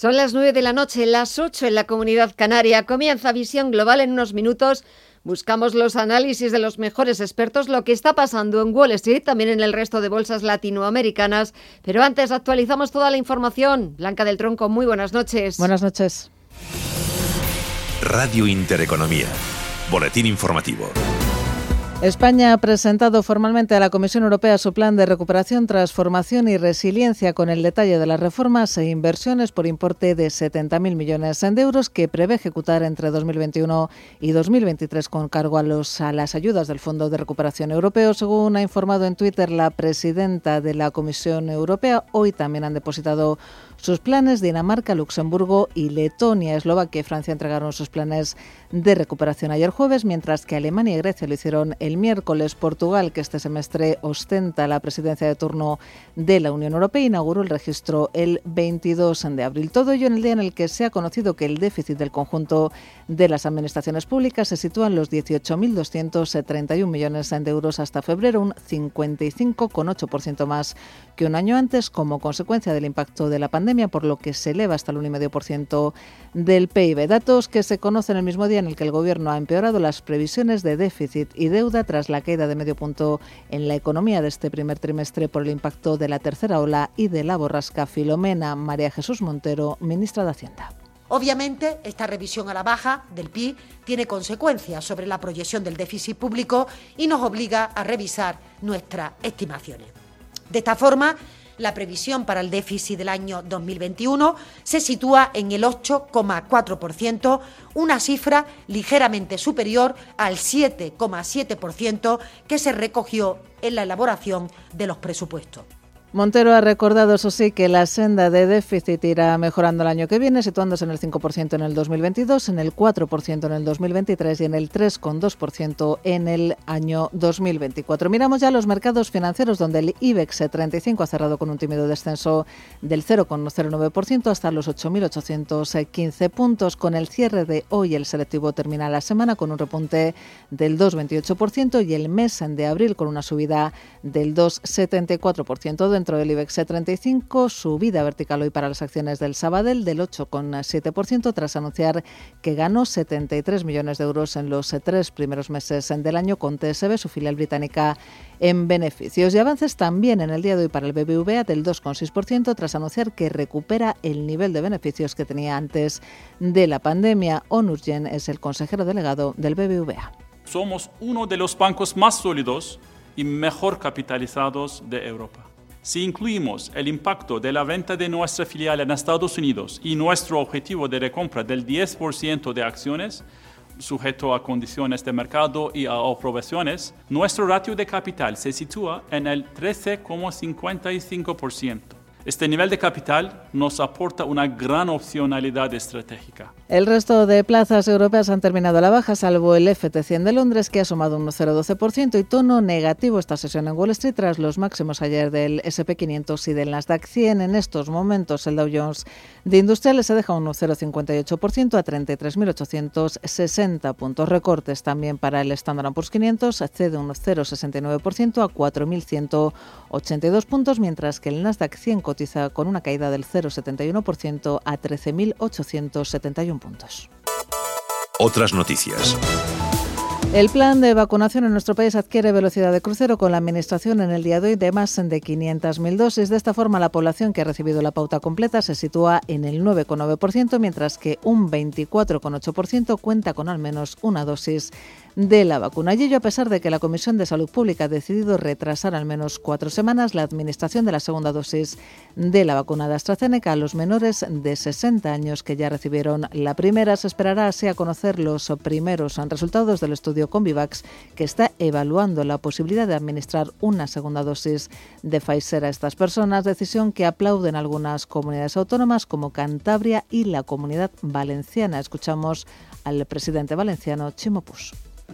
Son las 9 de la noche, las 8 en la comunidad canaria. Comienza Visión Global en unos minutos. Buscamos los análisis de los mejores expertos, lo que está pasando en Wall Street, también en el resto de bolsas latinoamericanas. Pero antes actualizamos toda la información. Blanca del Tronco, muy buenas noches. Buenas noches. Radio Intereconomía. Boletín informativo. España ha presentado formalmente a la Comisión Europea su plan de recuperación, transformación y resiliencia con el detalle de las reformas e inversiones por importe de 70.000 millones de euros que prevé ejecutar entre 2021 y 2023 con cargo a, los, a las ayudas del Fondo de Recuperación Europeo. Según ha informado en Twitter la presidenta de la Comisión Europea, hoy también han depositado sus planes Dinamarca, Luxemburgo y Letonia. Eslovaquia y Francia entregaron sus planes de recuperación ayer jueves, mientras que Alemania y Grecia lo hicieron el miércoles. Portugal, que este semestre ostenta la presidencia de turno de la Unión Europea, inauguró el registro el 22 de abril. Todo ello en el día en el que se ha conocido que el déficit del conjunto de las administraciones públicas se sitúa en los 18.231 millones de euros hasta febrero, un 55,8% más que un año antes como consecuencia del impacto de la pandemia, por lo que se eleva hasta el 1,5% del PIB. Datos que se conocen el mismo día en el que el Gobierno ha empeorado las previsiones de déficit y deuda tras la caída de medio punto en la economía de este primer trimestre por el impacto de la tercera ola y de la borrasca Filomena. María Jesús Montero, ministra de Hacienda. Obviamente, esta revisión a la baja del PIB tiene consecuencias sobre la proyección del déficit público y nos obliga a revisar nuestras estimaciones. De esta forma, la previsión para el déficit del año 2021 se sitúa en el 8,4%, una cifra ligeramente superior al 7,7% que se recogió en la elaboración de los presupuestos. Montero ha recordado, eso sí, que la senda de déficit irá mejorando el año que viene, situándose en el 5% en el 2022, en el 4% en el 2023 y en el 3,2% en el año 2024. Miramos ya los mercados financieros, donde el IBEX 35 ha cerrado con un tímido descenso del 0,09% hasta los 8.815 puntos. Con el cierre de hoy, el selectivo termina la semana con un repunte del 2,28% y el mes de abril con una subida del 2,74% dentro del IBEX 35, subida vertical hoy para las acciones del Sabadell del 8,7% tras anunciar que ganó 73 millones de euros en los tres primeros meses del año con TSB, su filial británica, en beneficios. Y avances también en el día de hoy para el BBVA del 2,6% tras anunciar que recupera el nivel de beneficios que tenía antes de la pandemia. Onurgen es el consejero delegado del BBVA. Somos uno de los bancos más sólidos y mejor capitalizados de Europa. Si incluimos el impacto de la venta de nuestra filial en Estados Unidos y nuestro objetivo de recompra del 10% de acciones, sujeto a condiciones de mercado y a aprobaciones, nuestro ratio de capital se sitúa en el 13,55%. Este nivel de capital nos aporta una gran opcionalidad estratégica. El resto de plazas europeas han terminado a la baja, salvo el FT100 de Londres, que ha sumado un 0,12% y tono negativo esta sesión en Wall Street tras los máximos ayer del SP500 y del Nasdaq 100. En estos momentos, el Dow Jones de Industriales se deja un 0,58% a 33.860 puntos. Recortes también para el Standard Poor's 500, cede un 0,69% a 4.182 puntos, mientras que el Nasdaq 100 cotiza con una caída del 0,71% a 13.871 puntos. Otras noticias. El plan de vacunación en nuestro país adquiere velocidad de crucero con la administración en el día de hoy de más de 500.000 dosis. De esta forma, la población que ha recibido la pauta completa se sitúa en el 9,9%, mientras que un 24,8% cuenta con al menos una dosis de la vacuna. Y ello a pesar de que la Comisión de Salud Pública ha decidido retrasar al menos cuatro semanas la administración de la segunda dosis de la vacuna de AstraZeneca a los menores de 60 años que ya recibieron la primera. Se esperará así a conocer los primeros resultados del estudio Convivax que está evaluando la posibilidad de administrar una segunda dosis de Pfizer a estas personas, decisión que aplauden algunas comunidades autónomas como Cantabria y la Comunidad Valenciana. Escuchamos al presidente valenciano Chimo.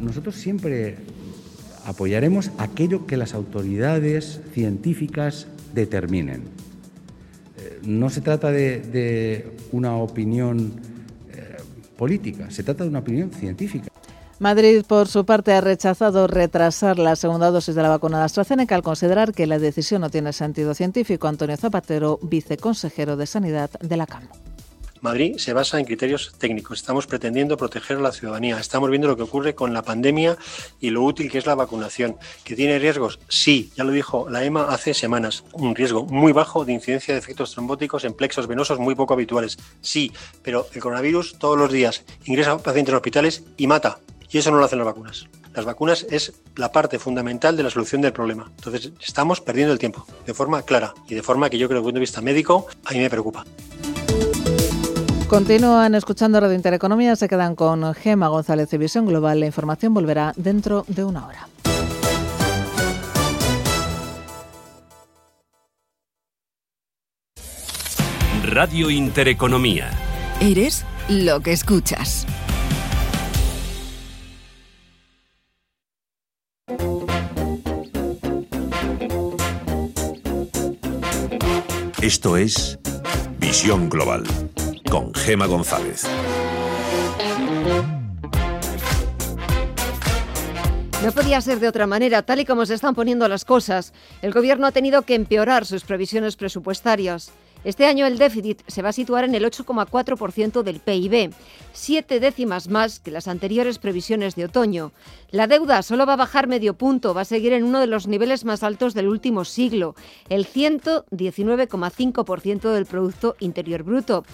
Nosotros siempre apoyaremos aquello que las autoridades científicas determinen. Eh, no se trata de, una opinión eh, política, se trata de una opinión científica. Madrid, por su parte, ha rechazado retrasar la segunda dosis de la vacuna de AstraZeneca al considerar que la decisión no tiene sentido científico. Antonio Zapatero, viceconsejero de Sanidad de la CAM. Madrid se basa en criterios técnicos. Estamos pretendiendo proteger a la ciudadanía. Estamos viendo lo que ocurre con la pandemia y lo útil que es la vacunación. ¿Que tiene riesgos? Sí, ya lo dijo la EMA hace semanas. Un riesgo muy bajo de incidencia de efectos trombóticos en plexos venosos muy poco habituales. Sí, pero el coronavirus todos los días ingresa a pacientes en hospitales y mata. Y eso no lo hacen las vacunas. Las vacunas es la parte fundamental de la solución del problema. Entonces, estamos perdiendo el tiempo de forma clara y de forma que yo creo que desde el punto de vista médico a mí me preocupa. Continúan escuchando Radio Intereconomía, se quedan con Gema González de Visión Global. La información volverá dentro de una hora. Radio Intereconomía. Eres lo que escuchas. Esto es Visión Global con Gema González. No podía ser de otra manera, tal y como se están poniendo las cosas. El Gobierno ha tenido que empeorar sus previsiones presupuestarias. Este año el déficit se va a situar en el 8,4% del PIB, siete décimas más que las anteriores previsiones de otoño. La deuda solo va a bajar medio punto, va a seguir en uno de los niveles más altos del último siglo, el 119,5% del Producto Interior Bruto.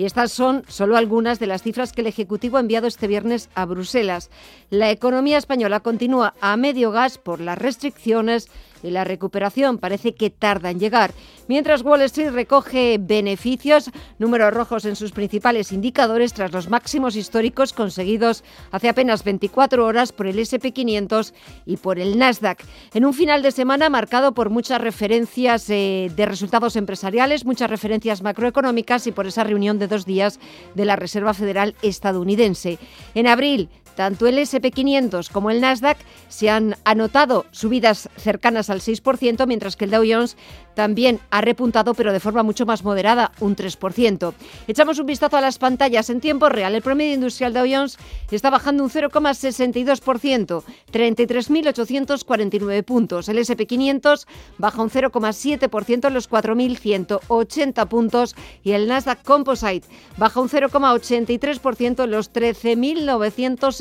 Y estas son solo algunas de las cifras que el Ejecutivo ha enviado este viernes a Bruselas. La economía española continúa a medio gas por las restricciones y la recuperación parece que tarda en llegar. Mientras Wall Street recoge beneficios, números rojos en sus principales indicadores tras los máximos históricos conseguidos hace apenas 24 horas por el SP500 y por el Nasdaq. En un final de semana marcado por muchas referencias eh, de resultados empresariales, muchas referencias macroeconómicas y por esa reunión de dos días de la Reserva Federal estadounidense. En abril, tanto el SP500 como el Nasdaq se han anotado subidas cercanas al 6%, mientras que el Dow Jones también ha repuntado, pero de forma mucho más moderada, un 3%. Echamos un vistazo a las pantallas en tiempo real. El promedio industrial Dow Jones está bajando un 0,62%, 33.849 puntos. El SP500 baja un 0,7% en los 4.180 puntos y el Nasdaq Composite baja un 0,83% en los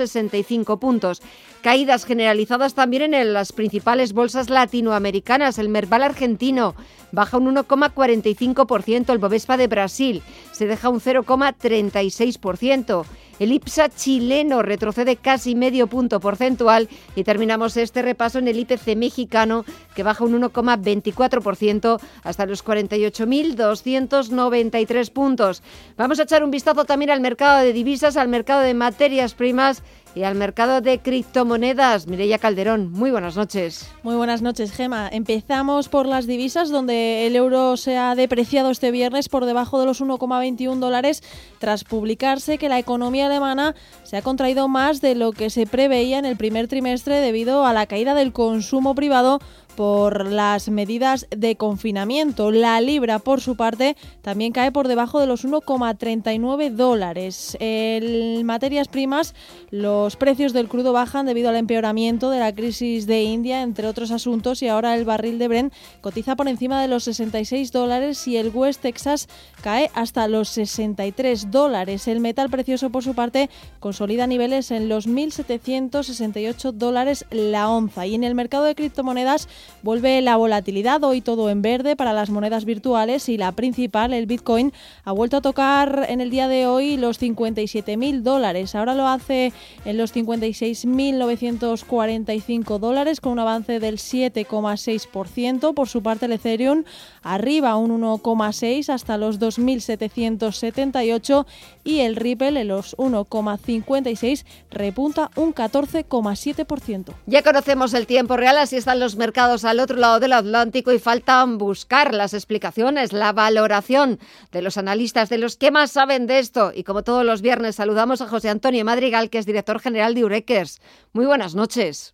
13.965 puntos. Caídas generalizadas también en las principales bolsas latinoamericanas. El Merval argentino baja un 1,45%, el Bovespa de Brasil se deja un 0,36%. El IPSA chileno retrocede casi medio punto porcentual y terminamos este repaso en el IPC mexicano que baja un 1,24% hasta los 48.293 puntos. Vamos a echar un vistazo también al mercado de divisas, al mercado de materias primas y al mercado de criptomonedas. Mireya Calderón, muy buenas noches. Muy buenas noches, Gema. Empezamos por las divisas, donde el euro se ha depreciado este viernes por debajo de los 1,21 dólares, tras publicarse que la economía alemana se ha contraído más de lo que se preveía en el primer trimestre debido a la caída del consumo privado por las medidas de confinamiento. La libra, por su parte, también cae por debajo de los 1,39 dólares. En materias primas, los precios del crudo bajan debido al empeoramiento de la crisis de India, entre otros asuntos, y ahora el barril de Brent cotiza por encima de los 66 dólares y el West Texas cae hasta los 63 dólares. El metal precioso, por su parte, consolida niveles en los 1.768 dólares la onza. Y en el mercado de criptomonedas, Vuelve la volatilidad, hoy todo en verde para las monedas virtuales y la principal, el Bitcoin, ha vuelto a tocar en el día de hoy los 57.000 dólares. Ahora lo hace en los 56.945 dólares con un avance del 7,6%. Por su parte, el Ethereum arriba un 1,6 hasta los 2.778 y el Ripple en los 1,56 repunta un 14,7%. Ya conocemos el tiempo real, así están los mercados al otro lado del Atlántico y faltan buscar las explicaciones, la valoración de los analistas, de los que más saben de esto. Y como todos los viernes saludamos a José Antonio Madrigal, que es director general de Urequers. Muy buenas noches.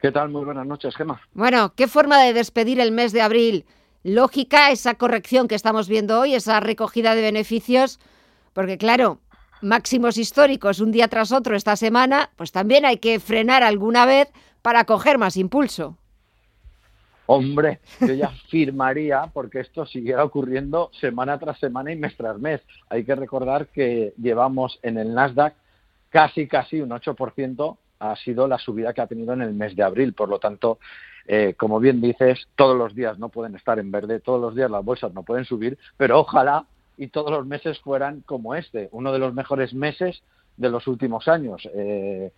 ¿Qué tal? Muy buenas noches, Gemma. Bueno, ¿qué forma de despedir el mes de abril? Lógica esa corrección que estamos viendo hoy, esa recogida de beneficios, porque claro, máximos históricos un día tras otro esta semana, pues también hay que frenar alguna vez para coger más impulso. Hombre, yo ya firmaría porque esto siguiera ocurriendo semana tras semana y mes tras mes. Hay que recordar que llevamos en el Nasdaq casi, casi un 8% ha sido la subida que ha tenido en el mes de abril. Por lo tanto, eh, como bien dices, todos los días no pueden estar en verde, todos los días las bolsas no pueden subir, pero ojalá y todos los meses fueran como este, uno de los mejores meses de los últimos años. Eh,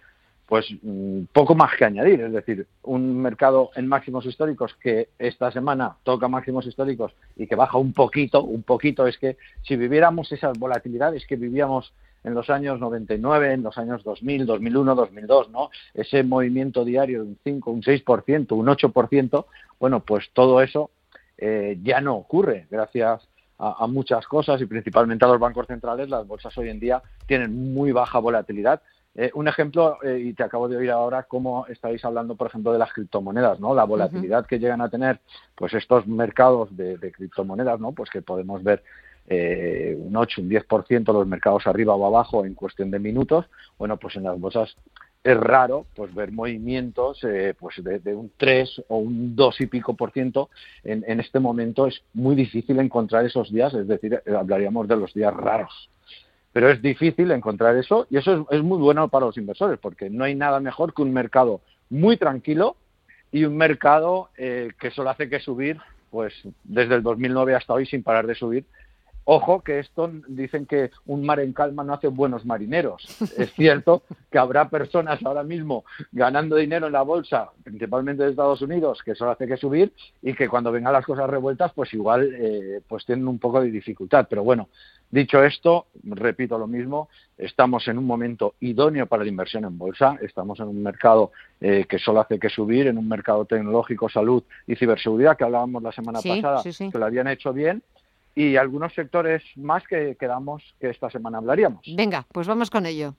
pues mm, poco más que añadir, es decir, un mercado en máximos históricos que esta semana toca máximos históricos y que baja un poquito, un poquito, es que si viviéramos esas volatilidades que vivíamos en los años 99, en los años 2000, 2001, 2002, ¿no? Ese movimiento diario de un 5, un 6%, un 8%, bueno, pues todo eso eh, ya no ocurre gracias a, muchas cosas y principalmente a los bancos centrales. Las bolsas hoy en día tienen muy baja volatilidad. Eh, un ejemplo, eh, y te acabo de oír ahora cómo estáis hablando, por ejemplo, de las criptomonedas, ¿no? La volatilidad que llegan a tener, pues estos mercados de, de criptomonedas, ¿no? Pues que podemos ver eh, un 8, un 10% los mercados arriba o abajo en cuestión de minutos, bueno, pues en las bolsas es raro pues ver movimientos eh, pues de, un 3 o un 2 y pico por ciento en, en, este momento es muy difícil encontrar esos días, es decir, eh, hablaríamos de los días raros. Pero es difícil encontrar eso y eso es, muy bueno para los inversores porque no hay nada mejor que un mercado muy tranquilo y un mercado eh, que solo hace que subir pues desde el 2009 hasta hoy sin parar de subir Ojo que esto dicen que un mar en calma no hace buenos marineros. Es cierto que habrá personas ahora mismo ganando dinero en la bolsa, principalmente de Estados Unidos, que eso hace que subir y que cuando vengan las cosas revueltas, pues igual eh, pues tienen un poco de dificultad. Pero bueno, dicho esto, repito lo mismo, estamos en un momento idóneo para la inversión en bolsa, estamos en un mercado eh, que solo hace que subir, en un mercado tecnológico, salud y ciberseguridad que hablábamos la semana pasada, que lo habían hecho bien y algunos sectores más que quedamos que esta semana hablaríamos. Venga, pues vamos con ello.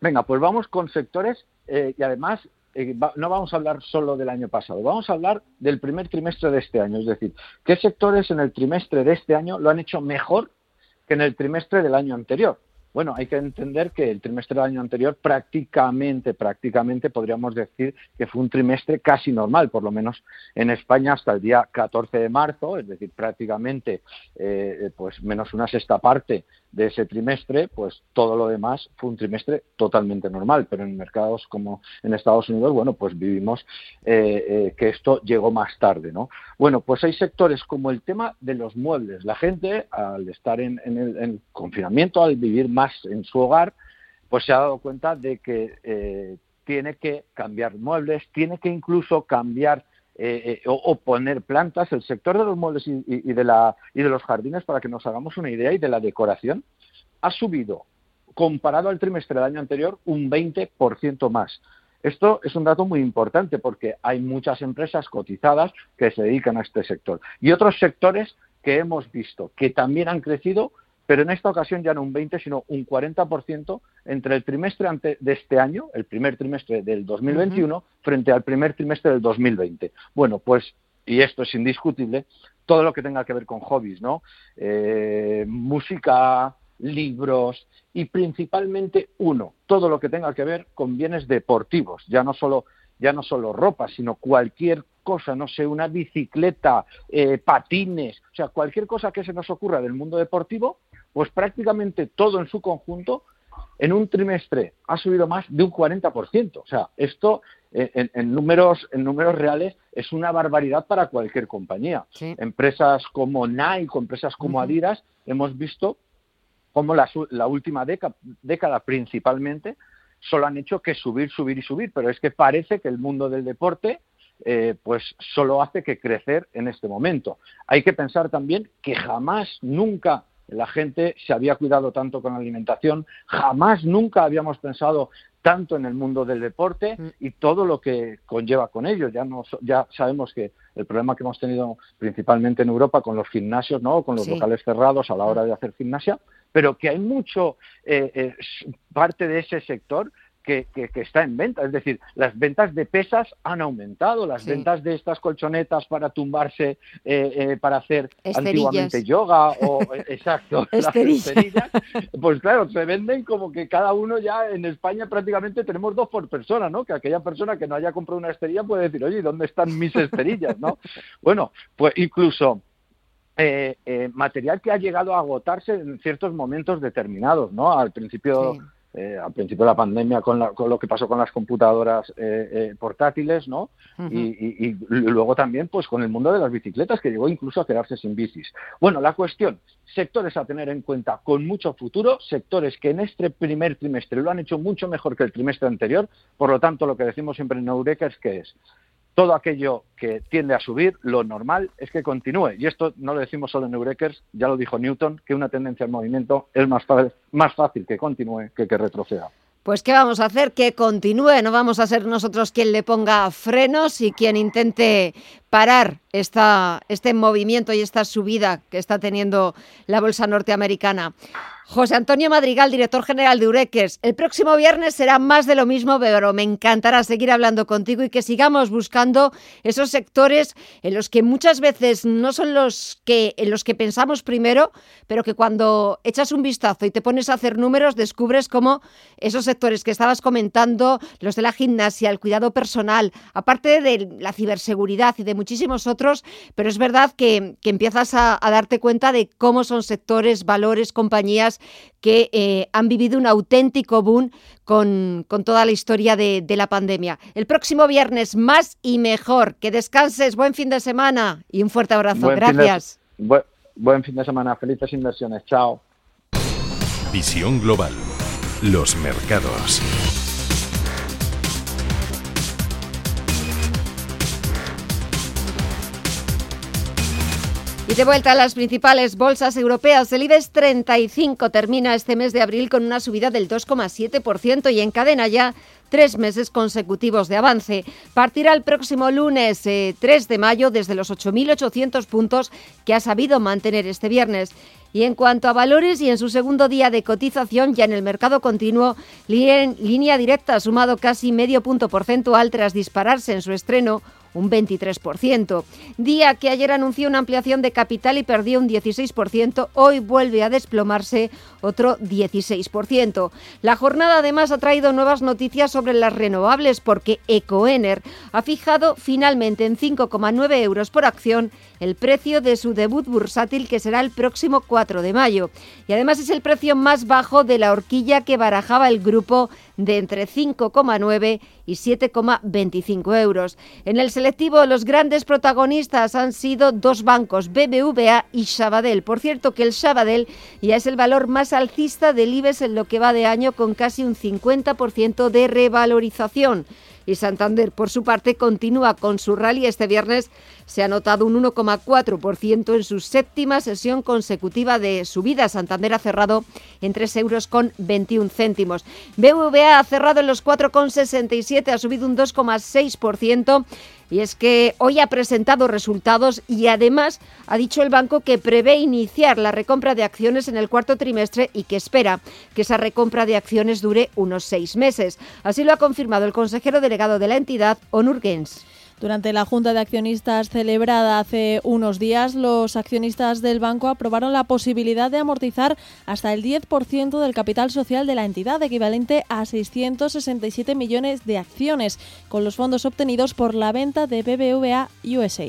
Venga, pues vamos con sectores eh, y además eh, no vamos a hablar solo del año pasado, vamos a hablar del primer trimestre de este año, es decir, qué sectores en el trimestre de este año lo han hecho mejor que en el trimestre del año anterior. Bueno, hay que entender que el trimestre del año anterior prácticamente, prácticamente podríamos decir que fue un trimestre casi normal, por lo menos en España hasta el día 14 de marzo, es decir, prácticamente eh, pues menos una sexta parte de ese trimestre, pues todo lo demás fue un trimestre totalmente normal, pero en mercados como en Estados Unidos, bueno, pues vivimos eh, eh, que esto llegó más tarde, ¿no? Bueno, pues hay sectores como el tema de los muebles. La gente, al estar en, el, confinamiento, al vivir más en su hogar, pues se ha dado cuenta de que eh, tiene que cambiar muebles, tiene que incluso cambiar eh, eh, o, poner plantas, el sector de los muebles y, de la, y de los jardines, para que nos hagamos una idea, y de la decoración, ha subido, comparado al trimestre del año anterior, un 20% más. Esto es un dato muy importante porque hay muchas empresas cotizadas que se dedican a este sector y otros sectores que hemos visto que también han crecido pero en esta ocasión ya no un 20, sino un 40% entre el trimestre de este año, el primer trimestre del 2021, frente al primer trimestre del 2020. Bueno, pues, y esto es indiscutible, todo lo que tenga que ver con hobbies, ¿no? Eh, música, libros y principalmente uno, todo lo que tenga que ver con bienes deportivos, ya no solo ya no solo ropa, sino cualquier cosa, no sé, una bicicleta, eh, patines, o sea, cualquier cosa que se nos ocurra del mundo deportivo, pues prácticamente todo en su conjunto en un trimestre ha subido más de un 40%. O sea, esto eh, en, números, en números reales es una barbaridad para cualquier compañía. Empresas como Nike, empresas como Adidas, hemos visto cómo la, última década, década principalmente solo han hecho que subir, subir y subir, pero es que parece que el mundo del deporte eh, pues solo hace que crecer en este momento. Hay que pensar también que jamás, nunca la gente se había cuidado tanto con la alimentación, jamás, nunca habíamos pensado tanto en el mundo del deporte mm. y todo lo que conlleva con ello. Ya, ya sabemos que el problema que hemos tenido principalmente en Europa con los gimnasios, ¿no? con los locales cerrados a la hora de hacer gimnasia, pero que hay mucho eh, eh, parte de ese sector que, está en venta. Es decir, las ventas de pesas han aumentado, las ventas de estas colchonetas para tumbarse, eh, eh, para hacer antiguamente yoga o, eh, exacto, esterillas, pues claro, se venden como que cada uno ya en España prácticamente tenemos dos por persona, ¿no? Que aquella persona que no haya comprado una esterilla puede decir, oye, ¿dónde están mis esterillas, no? bueno, pues incluso material que ha llegado a agotarse en ciertos momentos determinados, ¿no? Al principio eh, al principio de la pandemia con, lo que pasó con las computadoras eh, eh, portátiles, ¿no? y, luego también pues con el mundo de las bicicletas que llegó incluso a quedarse sin bicis. Bueno, la cuestión, sectores a tener en cuenta con mucho futuro, sectores que en este primer trimestre lo han hecho mucho mejor que el trimestre anterior, por lo tanto lo que decimos siempre en Eureka es que es todo aquello que tiende a subir, lo normal es que continúe. Y esto no lo decimos solo en Eurekers, ya lo dijo Newton, que una tendencia al movimiento es más, fácil que continúe que que retroceda. Pues ¿qué vamos a hacer? Que continúe, no vamos a ser nosotros quien le ponga frenos y quien intente parar esta, este movimiento y esta subida que está teniendo la bolsa norteamericana. José Antonio Madrigal, director general de Ureques. El próximo viernes será más de lo mismo, pero me encantará seguir hablando contigo y que sigamos buscando esos sectores en los que muchas veces no son los que en los que pensamos primero, pero que cuando echas un vistazo y te pones a hacer números descubres cómo esos sectores que estabas comentando, los de la gimnasia, el cuidado personal, aparte de la ciberseguridad y de muchísimos otros, pero es verdad que, empiezas a darte cuenta de cómo son sectores, valores, compañías que eh, han vivido un auténtico boom con, toda la historia de, la pandemia. El próximo viernes más y mejor. Que descanses, buen fin de semana y un fuerte abrazo. Gracias. buen fin de semana, felices inversiones. Chao. Visión Global. Los mercados. Y de vuelta a las principales bolsas europeas, el IBEX 35 termina este mes de abril con una subida del 2,7% y encadena ya tres meses consecutivos de avance. Partirá el próximo lunes 3 eh, de mayo desde los 8.800 puntos que ha sabido mantener este viernes. Y en cuanto a valores y en su segundo día de cotización, ya en el mercado continuo, línea directa ha sumado casi medio punto porcentual tras dispararse en su estreno un 23%. Día que ayer anunció una ampliación de capital y perdió un 16%, hoy vuelve a desplomarse otro 16%. La jornada además ha traído nuevas noticias sobre las renovables porque Ecoener ha fijado finalmente en 5,9 euros por acción el precio de su debut bursátil que será el próximo 4 de mayo. Y además es el precio más bajo de la horquilla que barajaba el grupo de entre 5,9 y 7,25 euros. En el selectivo, los grandes protagonistas han sido dos bancos, BBVA y Sabadell. Por cierto, que el Sabadell ya es el valor más alcista del IBEX en lo que va de año con casi un 50% de revalorización y Santander, por su parte, continúa con su rally. Este viernes se ha notado un 1,4% en su séptima sesión consecutiva de subida. Santander ha cerrado en 3 euros con 21 céntimos. BVA ha cerrado en los 4,67, ha subido un 2,6%. Y es que hoy ha presentado resultados y además ha dicho el banco que prevé iniciar la recompra de acciones en el cuarto trimestre y que espera que esa recompra de acciones dure unos seis meses. Así lo ha confirmado el consejero delegado de la entidad, Onur Gens. Durante la Junta de Accionistas celebrada hace unos días, los accionistas del banco aprobaron la posibilidad de amortizar hasta el 10% del capital social de la entidad, equivalente a 667 millones de acciones, con los fondos obtenidos por la venta de BBVA USA.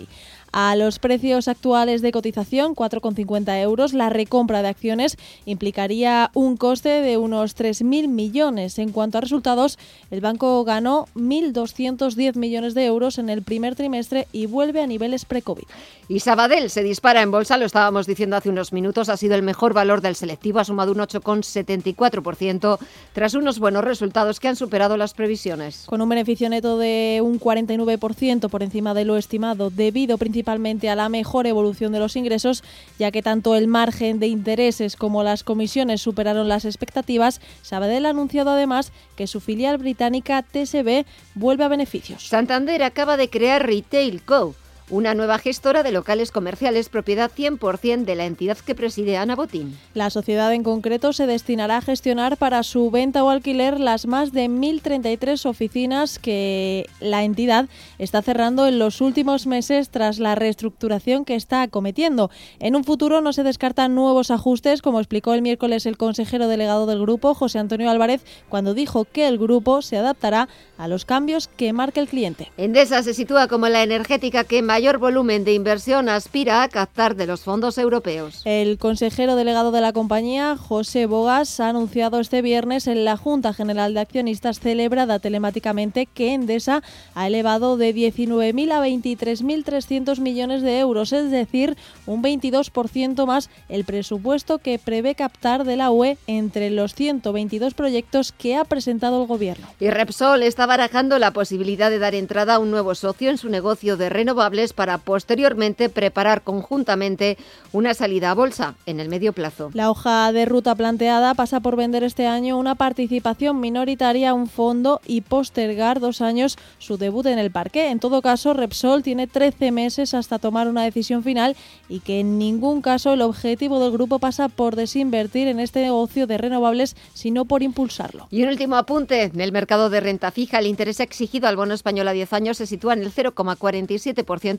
A los precios actuales de cotización, 4,50 euros, la recompra de acciones implicaría un coste de unos 3.000 millones. En cuanto a resultados, el banco ganó 1.210 millones de euros en el primer trimestre y vuelve a niveles pre-COVID. Y Sabadell se dispara en bolsa, lo estábamos diciendo hace unos minutos, ha sido el mejor valor del selectivo, ha sumado un 8,74% tras unos buenos resultados que han superado las previsiones. Con un beneficio neto de un 49% por encima de lo estimado, debido principalmente principalmente a la mejor evolución de los ingresos, ya que tanto el margen de intereses como las comisiones superaron las expectativas. Sabadell ha anunciado además que su filial británica TSB vuelve a beneficios. Santander acaba de crear Retail Co una nueva gestora de locales comerciales propiedad 100% de la entidad que preside Ana Botín. La sociedad en concreto se destinará a gestionar para su venta o alquiler las más de 1.033 oficinas que la entidad está cerrando en los últimos meses tras la reestructuración que está acometiendo. En un futuro no se descartan nuevos ajustes, como explicó el miércoles el consejero delegado del grupo, José Antonio Álvarez, cuando dijo que el grupo se adaptará a los cambios que marque el cliente. Endesa se sitúa como la energética que mayor volumen de inversión aspira a captar de los fondos europeos. El consejero delegado de la compañía, José Bogas, ha anunciado este viernes en la Junta General de Accionistas celebrada telemáticamente que Endesa ha elevado de 19.000 a 23.300 millones de euros, es decir, un 22% más el presupuesto que prevé captar de la UE entre los 122 proyectos que ha presentado el Gobierno. Y Repsol está barajando la posibilidad de dar entrada a un nuevo socio en su negocio de renovables para posteriormente preparar conjuntamente una salida a bolsa en el medio plazo. La hoja de ruta planteada pasa por vender este año una participación minoritaria a un fondo y postergar dos años su debut en el parque. En todo caso, Repsol tiene 13 meses hasta tomar una decisión final y que en ningún caso el objetivo del grupo pasa por desinvertir en este negocio de renovables, sino por impulsarlo. Y un último apunte, en el mercado de renta fija, el interés exigido al bono español a 10 años se sitúa en el 0,47%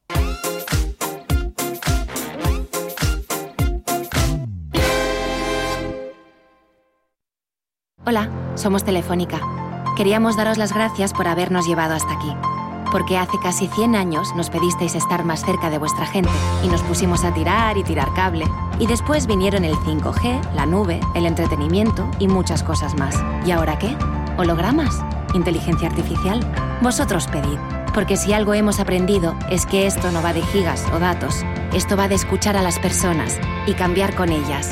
Hola, somos Telefónica. Queríamos daros las gracias por habernos llevado hasta aquí. Porque hace casi 100 años nos pedisteis estar más cerca de vuestra gente y nos pusimos a tirar y tirar cable. Y después vinieron el 5G, la nube, el entretenimiento y muchas cosas más. ¿Y ahora qué? ¿Hologramas? ¿Inteligencia artificial? Vosotros pedid. Porque si algo hemos aprendido es que esto no va de gigas o datos. Esto va de escuchar a las personas y cambiar con ellas.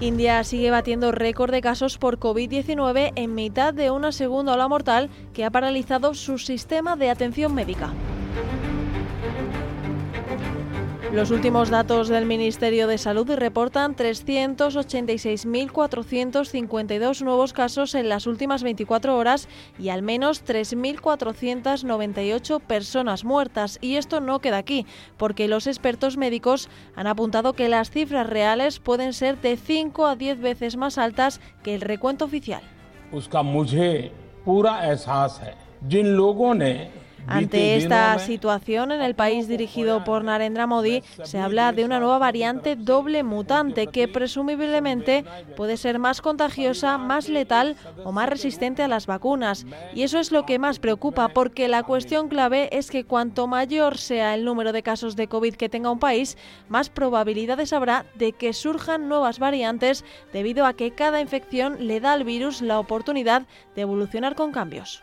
India sigue batiendo récord de casos por COVID-19 en mitad de una segunda ola mortal que ha paralizado su sistema de atención médica. Los últimos datos del Ministerio de Salud reportan 386.452 nuevos casos en las últimas 24 horas y al menos 3.498 personas muertas. Y esto no queda aquí, porque los expertos médicos han apuntado que las cifras reales pueden ser de 5 a 10 veces más altas que el recuento oficial. Ante esta situación en el país dirigido por Narendra Modi, se habla de una nueva variante doble mutante que presumiblemente puede ser más contagiosa, más letal o más resistente a las vacunas. Y eso es lo que más preocupa porque la cuestión clave es que cuanto mayor sea el número de casos de COVID que tenga un país, más probabilidades habrá de que surjan nuevas variantes debido a que cada infección le da al virus la oportunidad de evolucionar con cambios.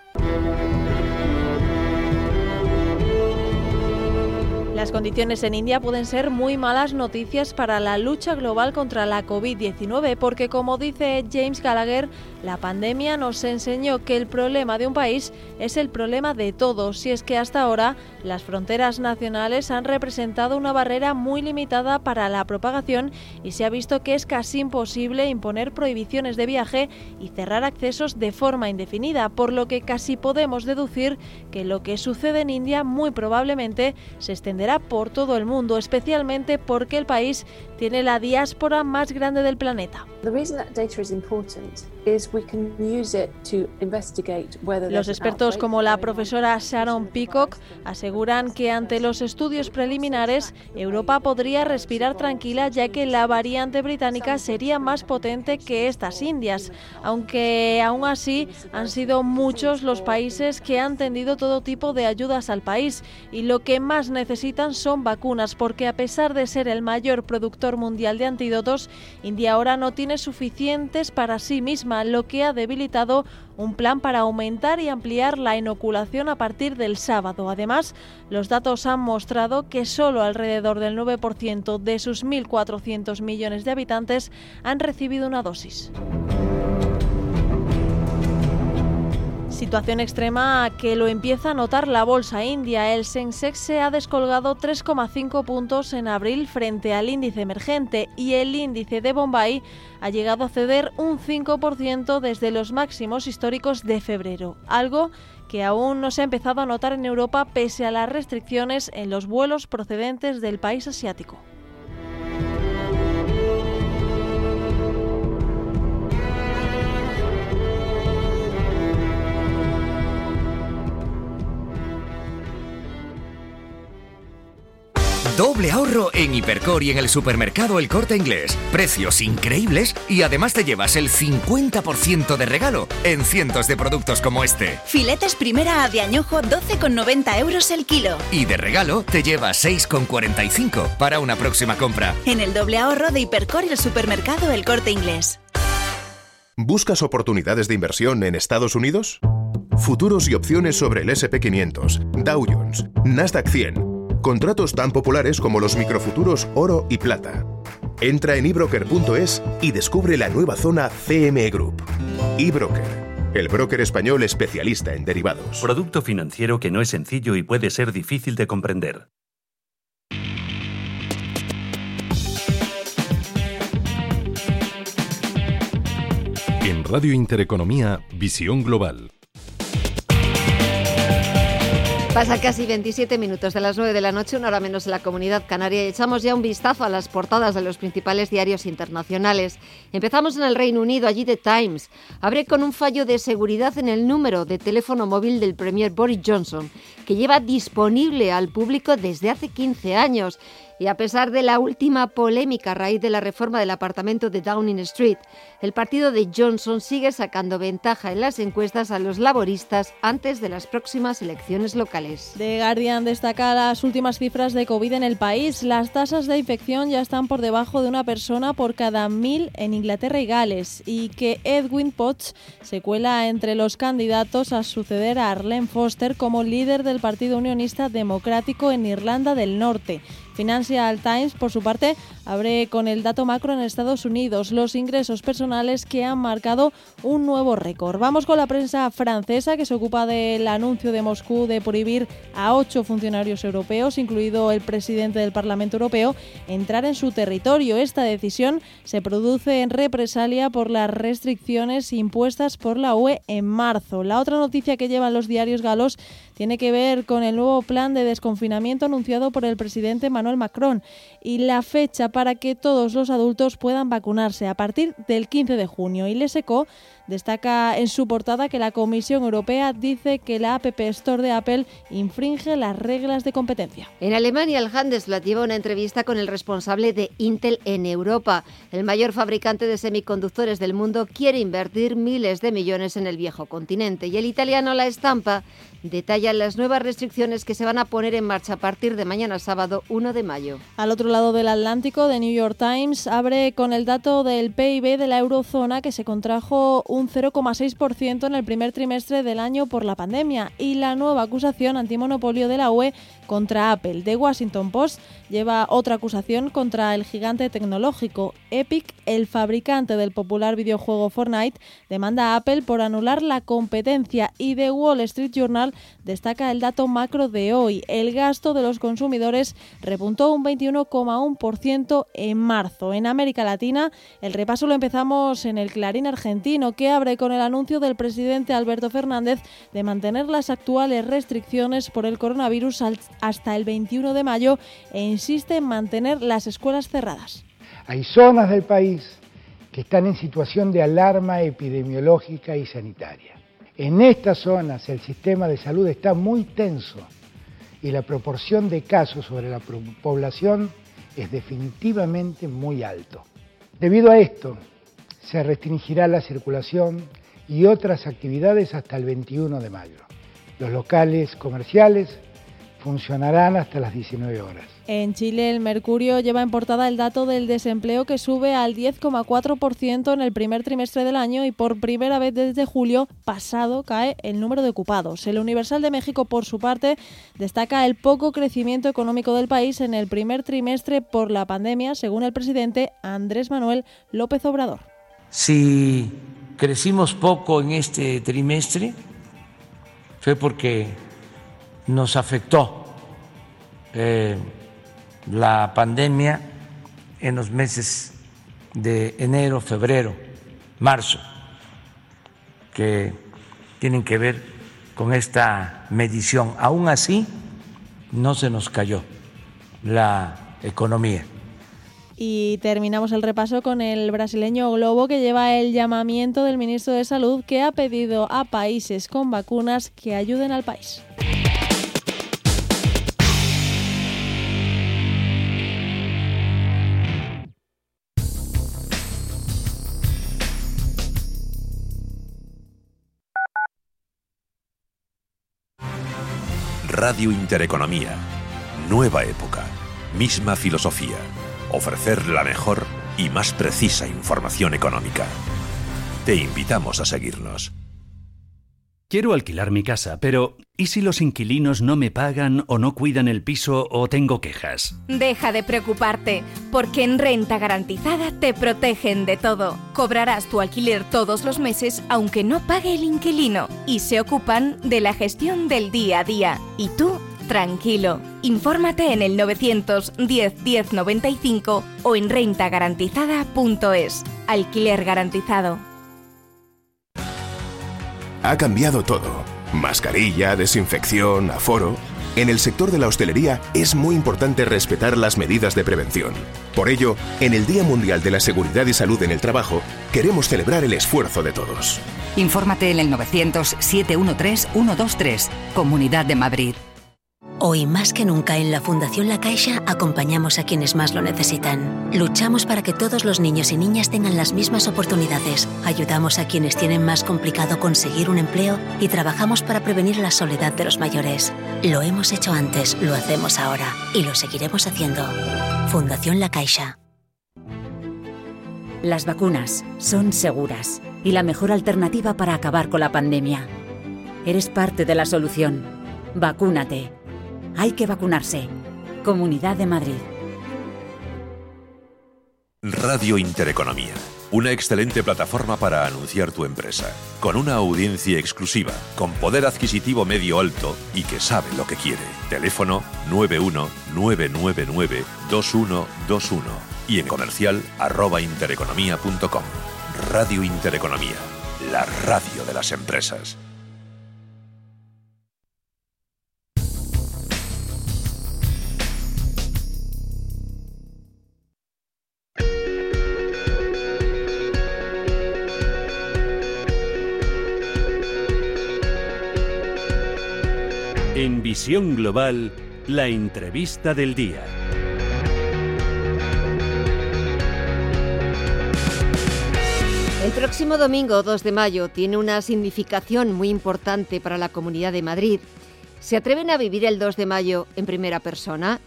Las condiciones en India pueden ser muy malas noticias para la lucha global contra la COVID-19 porque, como dice James Gallagher, la pandemia nos enseñó que el problema de un país es el problema de todos, si es que hasta ahora las fronteras nacionales han representado una barrera muy limitada para la propagación y se ha visto que es casi imposible imponer prohibiciones de viaje y cerrar accesos de forma indefinida, por lo que casi podemos deducir que lo que sucede en India muy probablemente se extenderá por todo el mundo, especialmente porque el país tiene la diáspora más grande del planeta. Los expertos como la profesora Sharon Peacock aseguran que ante los estudios preliminares Europa podría respirar tranquila ya que la variante británica sería más potente que estas indias, aunque aún así han sido muchos los países que han tendido todo tipo de ayudas al país y lo que más necesitan son vacunas porque a pesar de ser el mayor productor mundial de antídotos, India ahora no tiene suficientes para sí misma, lo que ha debilitado un plan para aumentar y ampliar la inoculación a partir del sábado. Además, los datos han mostrado que solo alrededor del 9% de sus 1.400 millones de habitantes han recibido una dosis. Situación extrema que lo empieza a notar la bolsa india. El Sensex se ha descolgado 3,5 puntos en abril frente al índice emergente y el índice de Bombay ha llegado a ceder un 5% desde los máximos históricos de febrero, algo que aún no se ha empezado a notar en Europa pese a las restricciones en los vuelos procedentes del país asiático. Doble ahorro en Hipercor y en el supermercado El Corte Inglés. Precios increíbles y además te llevas el 50% de regalo en cientos de productos como este. Filetes primera A de añojo 12,90 euros el kilo. Y de regalo te llevas 6,45 para una próxima compra. En el doble ahorro de Hipercor y el supermercado El Corte Inglés. ¿Buscas oportunidades de inversión en Estados Unidos? Futuros y opciones sobre el SP500, Dow Jones, Nasdaq 100 Contratos tan populares como los microfuturos oro y plata. Entra en ebroker.es y descubre la nueva zona CME Group. eBroker, el broker español especialista en derivados. Producto financiero que no es sencillo y puede ser difícil de comprender. En Radio Intereconomía, Visión Global Pasa casi 27 minutos de las 9 de la noche, una hora menos en la comunidad canaria, y echamos ya un vistazo a las portadas de los principales diarios internacionales. Empezamos en el Reino Unido, allí The Times. Abre con un fallo de seguridad en el número de teléfono móvil del Premier Boris Johnson, que lleva disponible al público desde hace 15 años y a pesar de la última polémica a raíz de la reforma del apartamento de Downing Street, el partido de Johnson sigue sacando ventaja en las encuestas a los laboristas antes de las próximas elecciones locales. The Guardian destaca las últimas cifras de COVID en el país. Las tasas de infección ya están por debajo de una persona por cada mil en Inglaterra y Gales y que Edwin Potts se cuela entre los candidatos a suceder a Arlene Foster como líder del Partido Unionista Democrático en Irlanda del Norte. Financial Times, por su parte, abre con el dato macro en Estados Unidos, los ingresos personales que han marcado un nuevo récord. Vamos con la prensa francesa que se ocupa del anuncio de Moscú de prohibir a ocho funcionarios europeos, incluido el presidente del Parlamento Europeo, entrar en su territorio. Esta decisión se produce en represalia por las restricciones impuestas por la UE en marzo. La otra noticia que llevan los diarios galos tiene que ver con el nuevo plan de desconfinamiento anunciado por el presidente Manuel Macron y la fecha para que todos los adultos puedan vacunarse a partir del 15 de junio. Y Leseco Destaca en su portada que la Comisión Europea dice que la App Store de Apple infringe las reglas de competencia. En Alemania, el Handelsblatt lleva una entrevista con el responsable de Intel en Europa. El mayor fabricante de semiconductores del mundo quiere invertir miles de millones en el viejo continente. Y el italiano La Estampa detalla las nuevas restricciones que se van a poner en marcha a partir de mañana sábado 1 de mayo. Al otro lado del Atlántico, The New York Times abre con el dato del PIB de la eurozona que se contrajo un 0,6% en el primer trimestre del año por la pandemia y la nueva acusación antimonopolio de la UE contra Apple. The Washington Post lleva otra acusación contra el gigante tecnológico. Epic, el fabricante del popular videojuego Fortnite, demanda a Apple por anular la competencia y The Wall Street Journal destaca el dato macro de hoy. El gasto de los consumidores repuntó un 21,1% en marzo. En América Latina, el repaso lo empezamos en el Clarín argentino, abre con el anuncio del presidente Alberto Fernández de mantener las actuales restricciones por el coronavirus hasta el 21 de mayo e insiste en mantener las escuelas cerradas. Hay zonas del país que están en situación de alarma epidemiológica y sanitaria. En estas zonas el sistema de salud está muy tenso y la proporción de casos sobre la población es definitivamente muy alto. Debido a esto, se restringirá la circulación y otras actividades hasta el 21 de mayo. Los locales comerciales funcionarán hasta las 19 horas. En Chile, el Mercurio lleva en portada el dato del desempleo que sube al 10,4% en el primer trimestre del año y por primera vez desde julio pasado cae el número de ocupados. El Universal de México, por su parte, destaca el poco crecimiento económico del país en el primer trimestre por la pandemia, según el presidente Andrés Manuel López Obrador. Si crecimos poco en este trimestre, fue porque nos afectó. Eh, la pandemia en los meses de enero, febrero, marzo, que tienen que ver con esta medición. Aún así, no se nos cayó la economía. Y terminamos el repaso con el brasileño Globo que lleva el llamamiento del ministro de Salud que ha pedido a países con vacunas que ayuden al país. Radio Intereconomía. Nueva época. Misma filosofía. Ofrecer la mejor y más precisa información económica. Te invitamos a seguirnos. Quiero alquilar mi casa, pero ¿y si los inquilinos no me pagan o no cuidan el piso o tengo quejas? Deja de preocuparte, porque en Renta Garantizada te protegen de todo. Cobrarás tu alquiler todos los meses aunque no pague el inquilino y se ocupan de la gestión del día a día. Y tú, tranquilo. Infórmate en el 910 1095 o en rentagarantizada.es. Alquiler garantizado. Ha cambiado todo. Mascarilla, desinfección, aforo. En el sector de la hostelería es muy importante respetar las medidas de prevención. Por ello, en el Día Mundial de la Seguridad y Salud en el Trabajo, queremos celebrar el esfuerzo de todos. Infórmate en el 900-713-123, Comunidad de Madrid. Hoy más que nunca en la Fundación La Caixa acompañamos a quienes más lo necesitan. Luchamos para que todos los niños y niñas tengan las mismas oportunidades. Ayudamos a quienes tienen más complicado conseguir un empleo y trabajamos para prevenir la soledad de los mayores. Lo hemos hecho antes, lo hacemos ahora y lo seguiremos haciendo. Fundación La Caixa. Las vacunas son seguras y la mejor alternativa para acabar con la pandemia. Eres parte de la solución. Vacúnate. Hay que vacunarse. Comunidad de Madrid. Radio Intereconomía. Una excelente plataforma para anunciar tu empresa. Con una audiencia exclusiva, con poder adquisitivo medio alto y que sabe lo que quiere. Teléfono 919992121 y en comercial arroba intereconomía.com. Radio Intereconomía. La radio de las empresas. Visión Global, la entrevista del día. El próximo domingo 2 de mayo tiene una significación muy importante para la Comunidad de Madrid. ¿Se atreven a vivir el 2 de mayo en primera persona?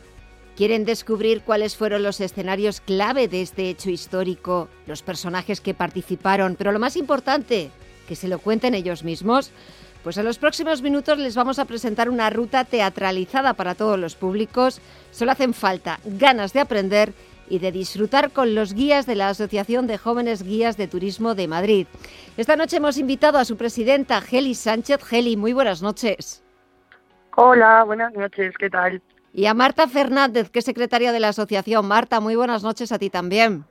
Quieren descubrir cuáles fueron los escenarios clave de este hecho histórico, los personajes que participaron, pero lo más importante, que se lo cuenten ellos mismos. Pues en los próximos minutos les vamos a presentar una ruta teatralizada para todos los públicos. Solo hacen falta ganas de aprender y de disfrutar con los guías de la Asociación de Jóvenes Guías de Turismo de Madrid. Esta noche hemos invitado a su presidenta, Geli Sánchez. Geli, muy buenas noches. Hola, buenas noches, ¿qué tal? Y a Marta Fernández, que es secretaria de la asociación. Marta, muy buenas noches a ti también.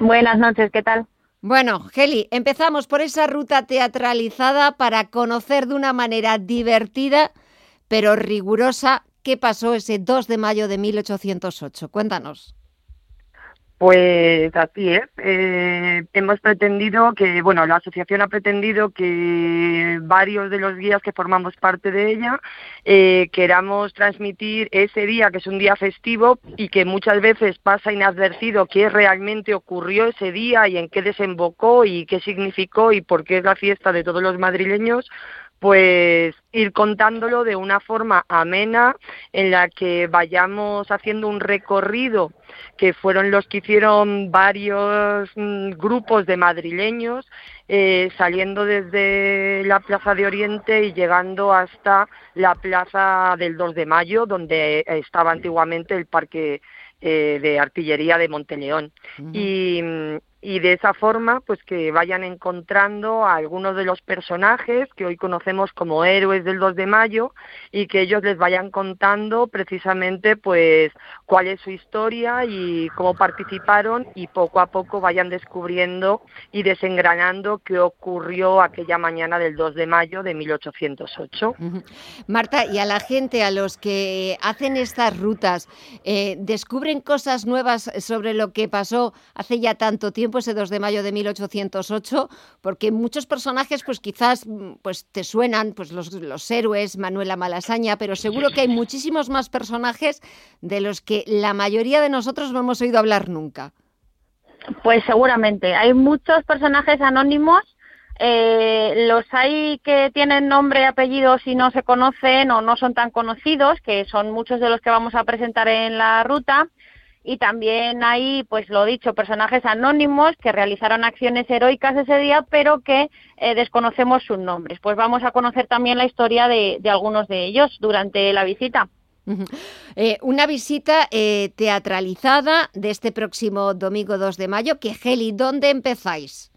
Buenas noches, ¿qué tal? Bueno, Geli, empezamos por esa ruta teatralizada para conocer de una manera divertida, pero rigurosa, qué pasó ese 2 de mayo de 1808. Cuéntanos. Pues así es. Eh, hemos pretendido que, bueno, la asociación ha pretendido que varios de los guías que formamos parte de ella eh, queramos transmitir ese día, que es un día festivo y que muchas veces pasa inadvertido qué realmente ocurrió ese día y en qué desembocó y qué significó y por qué es la fiesta de todos los madrileños pues ir contándolo de una forma amena en la que vayamos haciendo un recorrido que fueron los que hicieron varios mm, grupos de madrileños eh, saliendo desde la Plaza de Oriente y llegando hasta la Plaza del 2 de Mayo donde estaba antiguamente el Parque eh, de Artillería de Monteleón. Y mm, y de esa forma pues que vayan encontrando a algunos de los personajes que hoy conocemos como héroes del 2 de mayo y que ellos les vayan contando precisamente pues cuál es su historia y cómo participaron y poco a poco vayan descubriendo y desengranando qué ocurrió aquella mañana del 2 de mayo de 1808. Marta, y a la gente, a los que hacen estas rutas, eh, ¿descubren cosas nuevas sobre lo que pasó hace ya tanto tiempo? Ese 2 de mayo de 1808, porque muchos personajes pues quizás mm, pues te suenan pues los, los héroes, Manuela Malasaña, pero seguro que hay muchísimos más personajes de los que la mayoría de nosotros no hemos oído hablar nunca. Pues seguramente, hay muchos personajes anónimos. Eh, los hay que tienen nombre y apellidos y no se conocen o no son tan conocidos, que son muchos de los que vamos a presentar en la ruta y también hay, pues lo dicho, personajes anónimos que realizaron acciones heroicas ese día, pero que eh, desconocemos sus nombres. Pues vamos a conocer también la historia de, algunos de ellos durante la visita. Eh, una visita eh, teatralizada de este próximo domingo 2 de mayo. Que Geli, ¿dónde empezáis?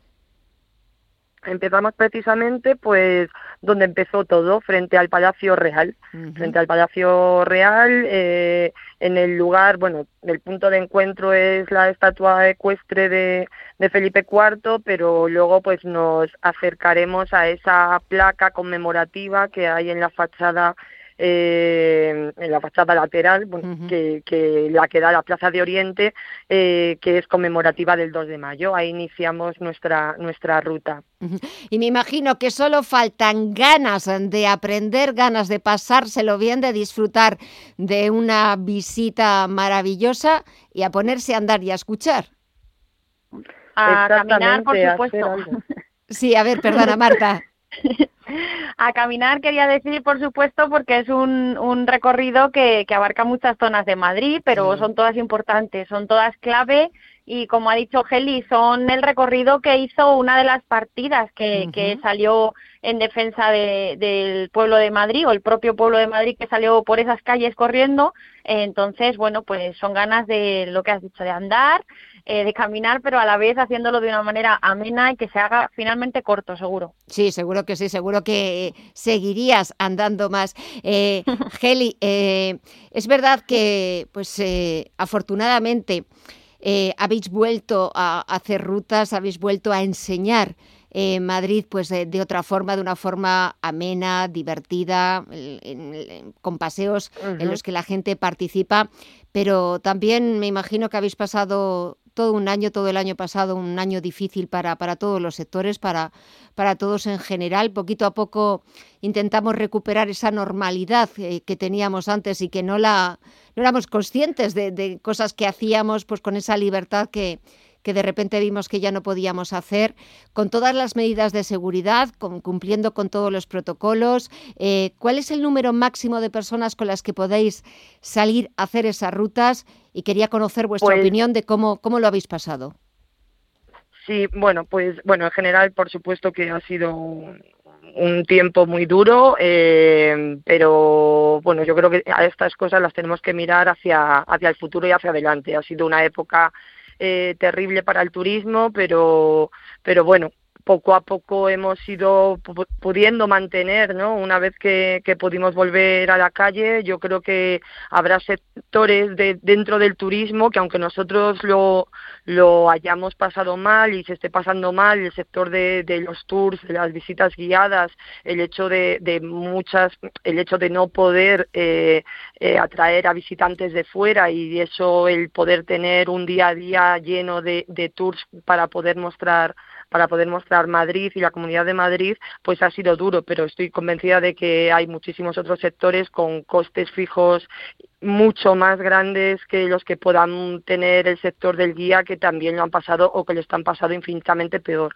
Empezamos precisamente pues donde empezó todo, frente al Palacio Real. Frente al Palacio Real, eh, en el lugar, bueno, el punto de encuentro es la estatua ecuestre de, de Felipe IV, pero luego pues nos acercaremos a esa placa conmemorativa que hay en la fachada eh, en la fachada lateral, que, la que da la Plaza de Oriente, eh, que es conmemorativa del 2 de mayo. Ahí iniciamos nuestra, nuestra ruta. Y me imagino que solo faltan ganas de aprender, ganas de pasárselo bien, de disfrutar de una visita maravillosa y a ponerse a andar y a escuchar. A caminar, por supuesto. Sí, a ver, perdona, Marta. a caminar quería decir, por supuesto, porque es un, un recorrido que, que, abarca muchas zonas de Madrid, pero son todas importantes, son todas clave y como ha dicho Geli, son el recorrido que hizo una de las partidas que, que salió en defensa de, del pueblo de Madrid o el propio pueblo de Madrid que salió por esas calles corriendo. Entonces, bueno, pues son ganas de lo que has dicho, de andar, eh, de caminar, pero a la vez haciéndolo de una manera amena y que se haga finalmente corto, seguro. Sí, seguro que sí, seguro que seguirías andando más. Eh, Geli, eh, es verdad que, pues, eh, afortunadamente, eh, habéis vuelto a hacer rutas, habéis vuelto a enseñar eh, Madrid pues de, otra forma, de una forma amena, divertida, con paseos en los que la gente participa, pero también me imagino que habéis pasado todo un año, todo el año pasado, un año difícil para, para todos los sectores, para, para todos en general. Poquito a poco intentamos recuperar esa normalidad eh, que teníamos antes y que no la no éramos conscientes de, cosas que hacíamos pues con esa libertad que, que de repente vimos que ya no podíamos hacer, con todas las medidas de seguridad, cumpliendo con todos los protocolos. Eh, ¿Cuál es el número máximo de personas con las que podéis salir a hacer esas rutas? Y quería conocer vuestra Pues- opinión de cómo, cómo lo habéis pasado. Sí, bueno, pues bueno, en general, por supuesto que ha sido un, un tiempo muy duro, eh, pero bueno, yo creo que a estas cosas las tenemos que mirar hacia, hacia el futuro y hacia adelante. Ha sido una época eh, terrible para el turismo, pero, pero bueno, poco a poco hemos ido pu- pudiendo mantener, ¿no? Una vez que, que pudimos volver a la calle, yo creo que habrá sectores de, dentro del turismo que aunque nosotros lo, lo hayamos pasado mal y se esté pasando mal, el sector de, los tours, de las visitas guiadas, el hecho de, de muchas, el hecho de no poder eh, eh, atraer a visitantes de fuera y eso el poder tener un día a día lleno de, de tours para poder mostrar para poder mostrar Madrid y la Comunidad de Madrid, pues ha sido duro, pero estoy convencida de que hay muchísimos otros sectores con costes fijos mucho más grandes que los que puedan tener el sector del guía, que también lo han pasado o que lo están pasando infinitamente peor.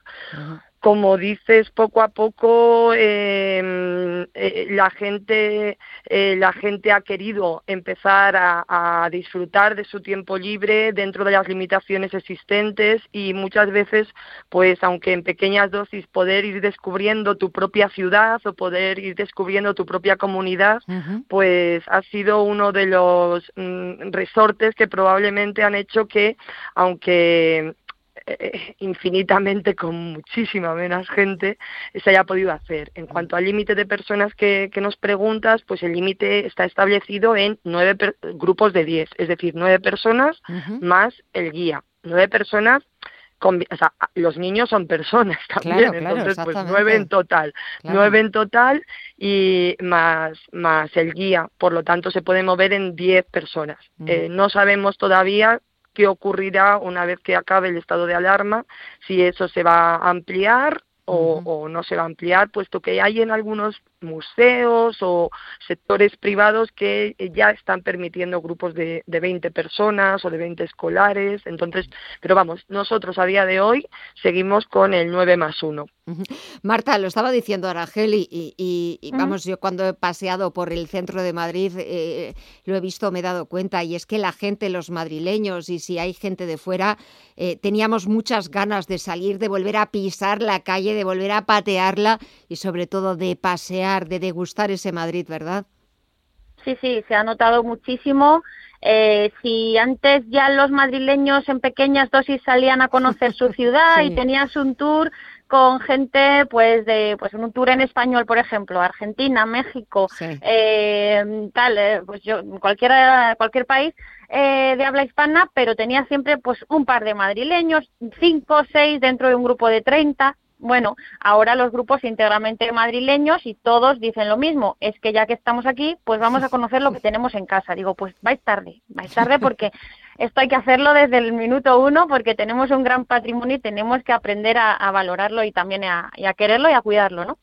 Como dices, poco a poco eh, eh, la gente eh, la gente ha querido empezar a, a disfrutar de su tiempo libre dentro de las limitaciones existentes y muchas veces, pues aunque en pequeñas dosis poder ir descubriendo tu propia ciudad o poder ir descubriendo tu propia comunidad, pues ha sido uno de los mm, resortes que probablemente han hecho que, aunque eh, infinitamente con muchísima menos gente se haya podido hacer. En cuanto al límite de personas que, que nos preguntas, pues el límite está establecido en nueve per- grupos de diez, es decir, nueve personas más el guía. Nueve personas o sea, los niños son personas también, Claro, claro, entonces pues nueve en total, Claro. nueve en total y más más el guía, por lo tanto se puede mover en diez personas. Eh, no sabemos todavía qué ocurrirá una vez que acabe el estado de alarma, si eso se va a ampliar o, o no se va a ampliar, puesto que hay en algunos museos o sectores privados que eh, ya están permitiendo grupos de, de 20 personas o de 20 escolares. Entonces, pero vamos, nosotros a día de hoy seguimos con el 9 más 1. Ujú. Marta, lo estaba diciendo Araceli y, y- y, vamos, yo cuando he paseado por el centro de Madrid eh, lo he visto, me he dado cuenta y es que la gente, los madrileños y si hay gente de fuera, eh, teníamos muchas ganas de salir, de volver a pisar la calle, de volver a patearla y sobre todo de pasear, de degustar ese Madrid, ¿verdad? Sí, sí, se ha notado muchísimo. Eh, si antes ya los madrileños en pequeñas dosis salían a conocer su ciudad Sí. y tenías un tour con gente, pues de, pues un tour en español, por ejemplo, Argentina, México, eh, tal, eh, pues yo cualquiera, cualquier país eh, de habla hispana, pero tenía siempre pues un par de madrileños, cinco o seis dentro de un grupo de 30. Bueno, ahora los grupos íntegramente madrileños y todos dicen lo mismo, es que ya que estamos aquí, pues vamos a conocer lo que tenemos en casa. Digo, pues vais tarde, vais tarde porque esto hay que hacerlo desde el minuto uno porque tenemos un gran patrimonio y tenemos que aprender a, valorarlo y también a, quererlo y a cuidarlo, ¿no?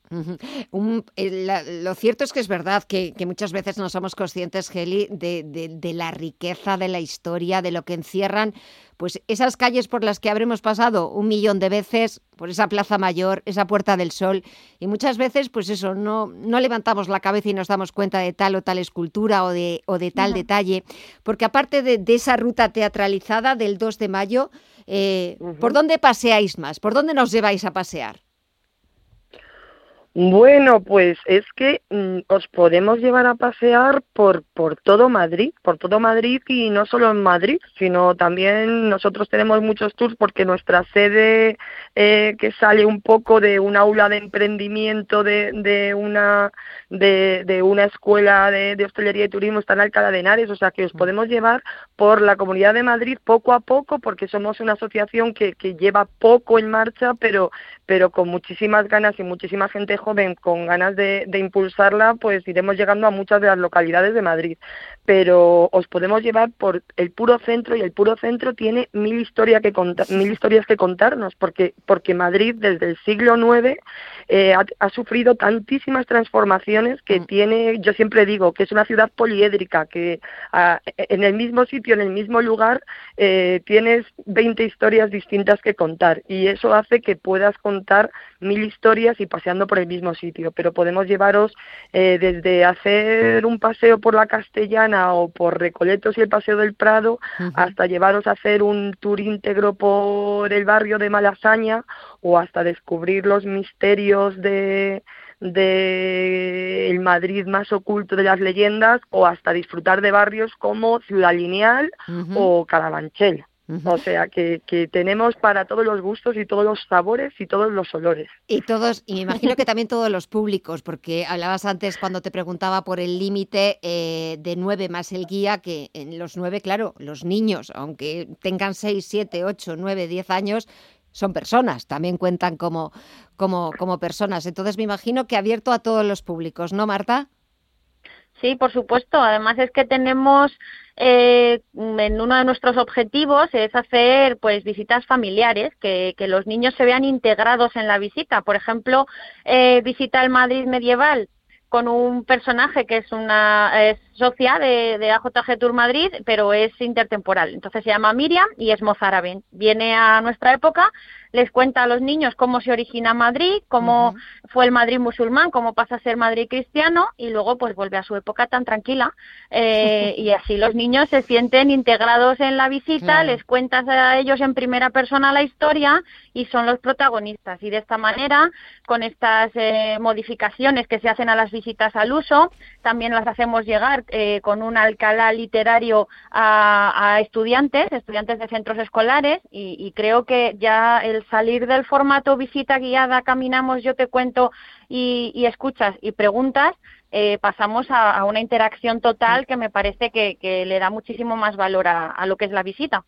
La- lo cierto es que es verdad que, que muchas veces no somos conscientes, Geli, de, de- de la riqueza de la historia, de lo que encierran pues esas calles por las que habremos pasado un millón de veces, por esa Plaza Mayor, esa Puerta del Sol, y muchas veces, pues eso, no, no levantamos la cabeza y nos damos cuenta de tal o tal escultura o de, o de tal detalle, porque aparte de, de esa ruta teatralizada del 2 de mayo, eh, ¿por dónde paseáis más? ¿Por dónde nos lleváis a pasear? Bueno, pues es que mm, os podemos llevar a pasear por, por todo Madrid, por todo Madrid y no solo en Madrid, sino también nosotros tenemos muchos tours porque nuestra sede eh, que sale un poco de un aula de emprendimiento de, de una de, de una escuela de, de hostelería y turismo está en Alcalá de Henares, o sea que os podemos llevar por la Comunidad de Madrid poco a poco porque somos una asociación que, que lleva poco en marcha, pero pero con muchísimas ganas y muchísima gente joven con ganas de, impulsarla, pues iremos llegando a muchas de las localidades de Madrid. Pero os podemos llevar por el puro centro y el puro centro tiene mil, historias que mil historias que contarnos, porque, porque Madrid desde el siglo IX eh, ha, sufrido tantísimas transformaciones que mm. tiene, yo siempre digo, que es una ciudad poliédrica, que en el mismo sitio, en el mismo lugar, eh, tienes 20 historias distintas que contar y eso hace que puedas contar mil historias y paseando por el mismo sitio, pero podemos llevaros eh, desde hacer un paseo por la Castellana o por Recoletos y el Paseo del Prado hasta llevaros a hacer un tour íntegro por el barrio de Malasaña o hasta descubrir los misterios de de el Madrid más oculto de las leyendas o hasta disfrutar de barrios como Ciudad Lineal o Carabanchel. O sea que, que, tenemos para todos los gustos y todos los sabores y todos los olores. Y todos, y me imagino que también todos los públicos, porque hablabas antes cuando te preguntaba por el límite eh, de nueve más el guía, que en los nueve, claro, los niños, aunque tengan seis, siete, ocho, nueve, diez años, son personas, también cuentan como, como, como personas. Entonces me imagino que abierto a todos los públicos, ¿no, Marta? Sí, por supuesto. Además es que tenemos eh, en uno de nuestros objetivos es hacer pues visitas familiares, que, los niños se vean integrados en la visita. Por ejemplo, eh, visita el Madrid medieval con un personaje que es una socia de, de, AJG Tour Madrid, pero es intertemporal. Entonces se llama Miriam y es mozárabe. Viene a nuestra época les cuenta a los niños cómo se origina Madrid, cómo fue el Madrid musulmán, cómo pasa a ser Madrid cristiano y luego pues vuelve a su época tan tranquila. Eh, y así los niños se sienten integrados en la visita, les cuentas a ellos en primera persona la historia y son los protagonistas. Y de esta manera con estas eh, modificaciones que se hacen a las visitas al uso también las hacemos llegar eh, con un alcalá literario a, estudiantes, estudiantes de centros escolares y, y creo que ya el salir del formato visita guiada, caminamos, yo te cuento y, escuchas y preguntas, eh, pasamos a, una interacción total que me parece que, le da muchísimo más valor a, lo que es la visita.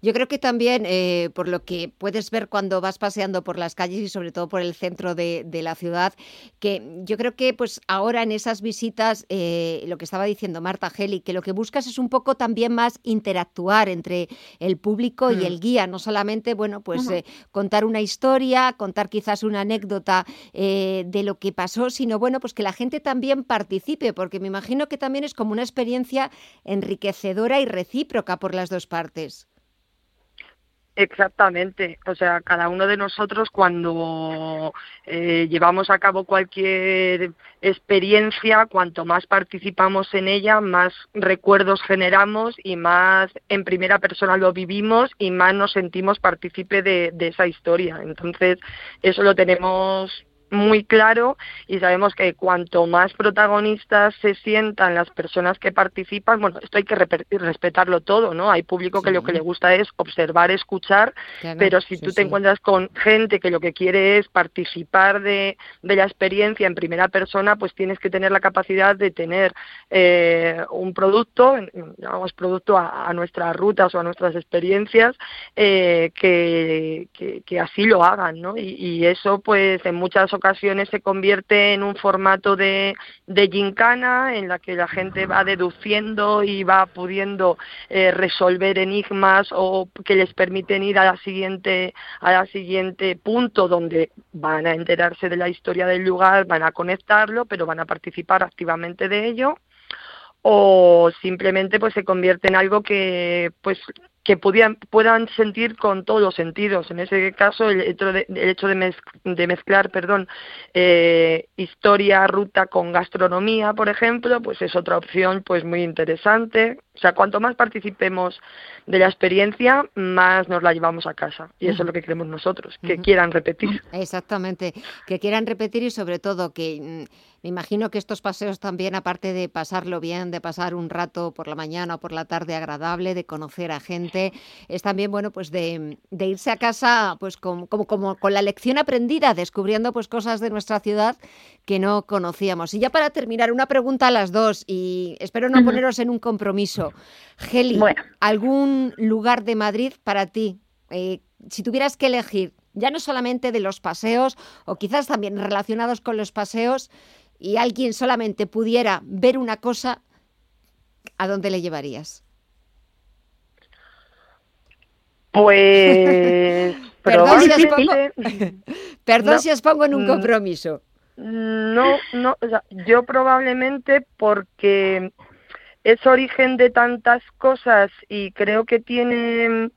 Yo creo que también, eh, por lo que puedes ver cuando vas paseando por las calles y sobre todo por el centro de, la ciudad, que yo creo que pues ahora en esas visitas, eh, lo que estaba diciendo Marta Geli, que lo que buscas es un poco también más interactuar entre el público y el mm. guía, no solamente, bueno, pues contar una historia, contar quizás una anécdota de lo que pasó, sino bueno, pues que la gente también participe, porque me imagino que también es como una experiencia enriquecedora y recíproca por las dos partes. Exactamente, o sea, cada uno de nosotros cuando eh, llevamos a cabo cualquier experiencia, cuanto más participamos en ella, más recuerdos generamos y más en primera persona lo vivimos y más nos sentimos partícipe de, de esa historia. Entonces, eso lo tenemos muy claro y sabemos que cuanto más protagonistas se sientan las personas que participan, bueno, esto hay que respetarlo todo, ¿no? Hay público que lo que le gusta es observar, escuchar, pero si tú te encuentras con gente que lo que quiere es participar de, de, la experiencia en primera persona, pues tienes que tener la capacidad de tener eh, un producto, llamamos producto a, nuestras rutas o a nuestras experiencias, eh, que, que, así lo hagan, ¿no? Y, y eso, pues, en muchas ocasiones ocasiones se convierte en un formato de, de gincana en la que la gente va deduciendo y va pudiendo eh, resolver enigmas o que les permiten ir a la siguiente a la siguiente punto donde van a enterarse de la historia del lugar, van a conectarlo, pero van a participar activamente de ello. O simplemente pues se convierte en algo que pues que puedan, puedan sentir con todos los sentidos. En ese caso, el hecho de, el hecho de, de mezclar perdón, eh, historia, ruta con gastronomía, por ejemplo, pues es otra opción pues muy interesante. O sea, cuanto más participemos de la experiencia, más nos la llevamos a casa. Y eso es lo que queremos nosotros, que quieran repetir. Exactamente, que quieran repetir y sobre todo que mm, me imagino que estos paseos también, aparte de pasarlo bien, de pasar un rato por la mañana o por la tarde agradable, de conocer a gente, es también bueno pues de, irse a casa pues como, como, con la lección aprendida, descubriendo pues cosas de nuestra ciudad que no conocíamos. Y ya para terminar, una pregunta a las dos, y espero no poneros en un compromiso. Geli, ¿algún lugar de Madrid para ti? Eh, si tuvieras que elegir, ya no solamente de los paseos, o quizás también relacionados con los paseos, y alguien solamente pudiera ver una cosa, ¿a dónde le llevarías? Pues Perdón, si os pongo, probablemente- Perdón No, si os pongo en un mm, compromiso. No, no, o sea, yo probablemente porque es origen de tantas cosas y creo que tiene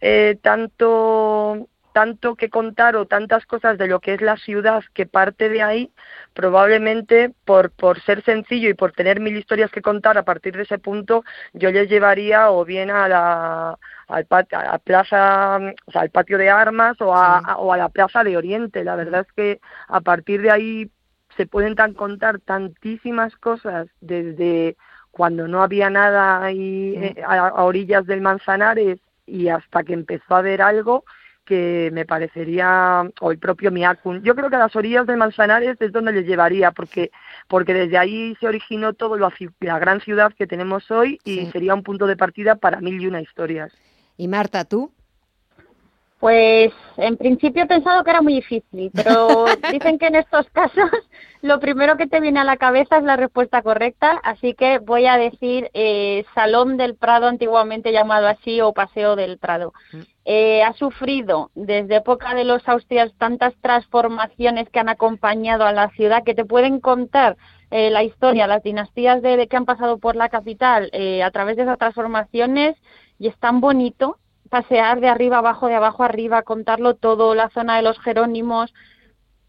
eh, tanto tanto que contar o tantas cosas de lo que es la ciudad que parte de ahí, probablemente por, por ser sencillo y por tener mil historias que contar a partir de ese punto, yo les llevaría o bien a la, al pat- a la plaza, o sea, al patio de armas o a, a- o a la plaza de Oriente. La verdad es que a partir de ahí se pueden tan contar tantísimas cosas desde cuando no había nada ahí eh, a, a orillas del Manzanares y hasta que empezó a haber algo que me parecería o el propio Miakun. Yo creo que a las orillas del Manzanares es donde les llevaría porque porque desde ahí se originó todo lo la gran ciudad que tenemos hoy y Sí. sería un punto de partida para mil y una historias. Y Marta, ¿tú? Pues en principio he pensado que era muy difícil, pero dicen que en estos casos lo primero que te viene a la cabeza es la respuesta correcta, así que voy a decir eh, Salón del Prado, antiguamente llamado así, o Paseo del Prado. Eh, ha sufrido desde época de los Austrias tantas transformaciones que han acompañado a la ciudad que te pueden contar eh, la historia, las dinastías de, de que han pasado por la capital eh, a través de esas transformaciones y es tan bonito pasear de arriba abajo, de abajo arriba, contarlo todo, la zona de los Jerónimos.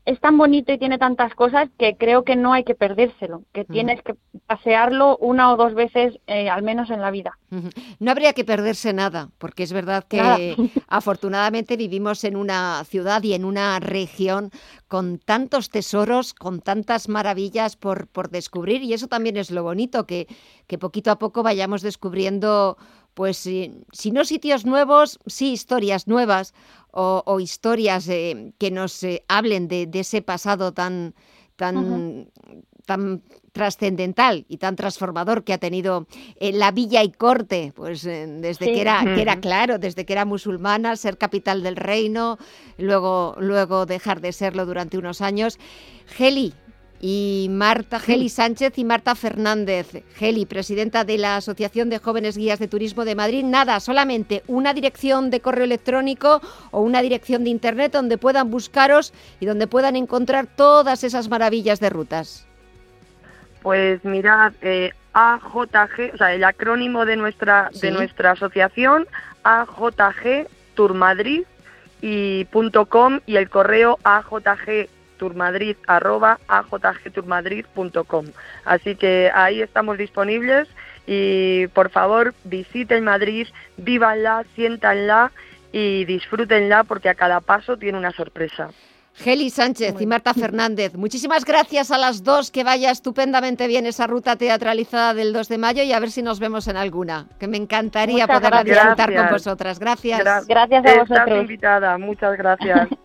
Es tan bonito y tiene tantas cosas que creo que no hay que perdérselo, que tienes que pasearlo una o dos veces eh, al menos en la vida. No habría que perderse nada, porque es verdad que Nada. afortunadamente vivimos en una ciudad y en una región con tantos tesoros, con tantas maravillas por, por descubrir, y eso también es lo bonito, que, que poquito a poco vayamos descubriendo, pues, si, si no sitios nuevos, sí historias nuevas o, o historias eh, que nos eh, hablen de, de ese pasado tan, tan, tan trascendental y tan transformador que ha tenido eh, la villa y corte, pues eh, desde Sí. que era, que era Ujú. claro, desde que era musulmana, ser capital del reino, luego, luego dejar de serlo durante unos años. Geli y Marta, Geli Sánchez y Marta Fernández. Geli, presidenta de la Asociación de Jóvenes Guías de Turismo de Madrid. Nada, solamente una dirección de correo electrónico o una dirección de internet donde puedan buscaros y donde puedan encontrar todas esas maravillas de rutas. Pues mirad, eh, AJG, o sea, el acrónimo de nuestra Sí. de nuestra asociación, AJG Tour Madrid y punto .com y el correo ajgturmadrid arroba ajgturmadrid.com. Así que ahí estamos disponibles y por favor visiten Madrid, vívanla, siéntanla y disfrútenla porque a cada paso tiene una sorpresa. Geli Sánchez y Marta Fernández, muchísimas gracias a las dos, que vaya estupendamente bien esa ruta teatralizada del 2 de mayo y a ver si nos vemos en alguna, que me encantaría gracias. disfrutar con Gracias. vosotras. Gracias. Gra- Gracias a Estás vosotros. invitada, muchas gracias.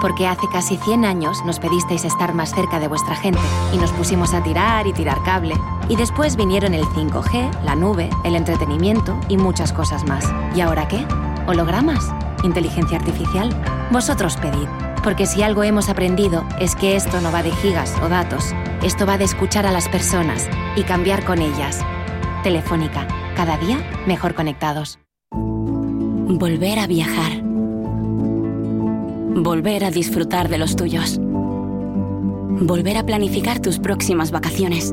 Porque hace casi 100 años nos pedisteis estar más cerca de vuestra gente y nos pusimos a tirar y tirar cable. Y después vinieron el 5G, la nube, el entretenimiento y muchas cosas más. ¿Y ahora qué? ¿Hologramas? ¿Inteligencia artificial? Vosotros pedid. Porque si algo hemos aprendido es que esto no va de gigas o datos. Esto va de escuchar a las personas y cambiar con ellas. Telefónica, cada día mejor conectados. Volver a viajar. Volver a disfrutar de los tuyos. Volver a planificar tus próximas vacaciones.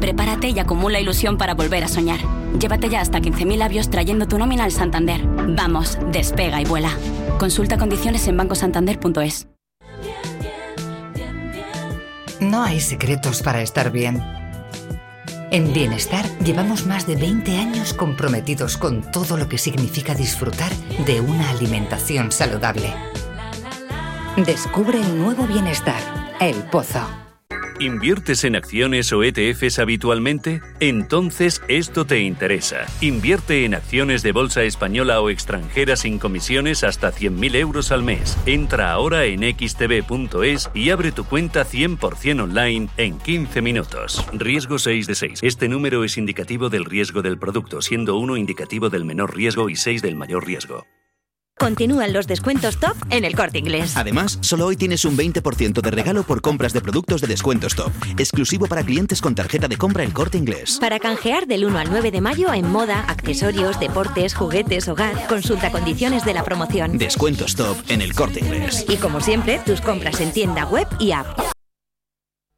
Prepárate y acumula ilusión para volver a soñar. Llévate ya hasta 15.000 avios trayendo tu nómina al Santander. Vamos, despega y vuela. Consulta condiciones en bancosantander.es. No hay secretos para estar bien. En Bienestar llevamos más de 20 años comprometidos con todo lo que significa disfrutar de una alimentación saludable. Descubre el nuevo Bienestar, El Pozo. ¿Inviertes en acciones o ETFs habitualmente? Entonces esto te interesa. Invierte en acciones de bolsa española o extranjera sin comisiones hasta 100.000 euros al mes. Entra ahora en xtb.es y abre tu cuenta 100% online en 15 minutos. Riesgo 6 de 6. Este número es indicativo del riesgo del producto, siendo 1 indicativo del menor riesgo y 6 del mayor riesgo. Continúan los descuentos top en el corte inglés. Además, solo hoy tienes un 20% de regalo por compras de productos de descuentos top. Exclusivo para clientes con tarjeta de compra el corte inglés. Para canjear del 1 al 9 de mayo en moda, accesorios, deportes, juguetes, hogar, consulta condiciones de la promoción. Descuentos top en el corte inglés. Y como siempre, tus compras en tienda web y app.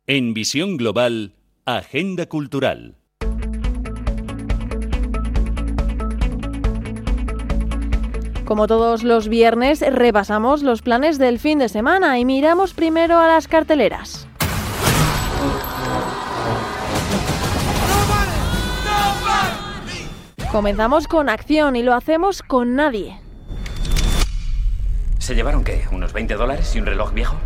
En Visión Global, Agenda Cultural. Como todos los viernes, repasamos los planes del fin de semana y miramos primero a las carteleras. Comenzamos con acción y lo hacemos con nadie. ¿Se llevaron qué? ¿Unos 20 dólares y un reloj viejo?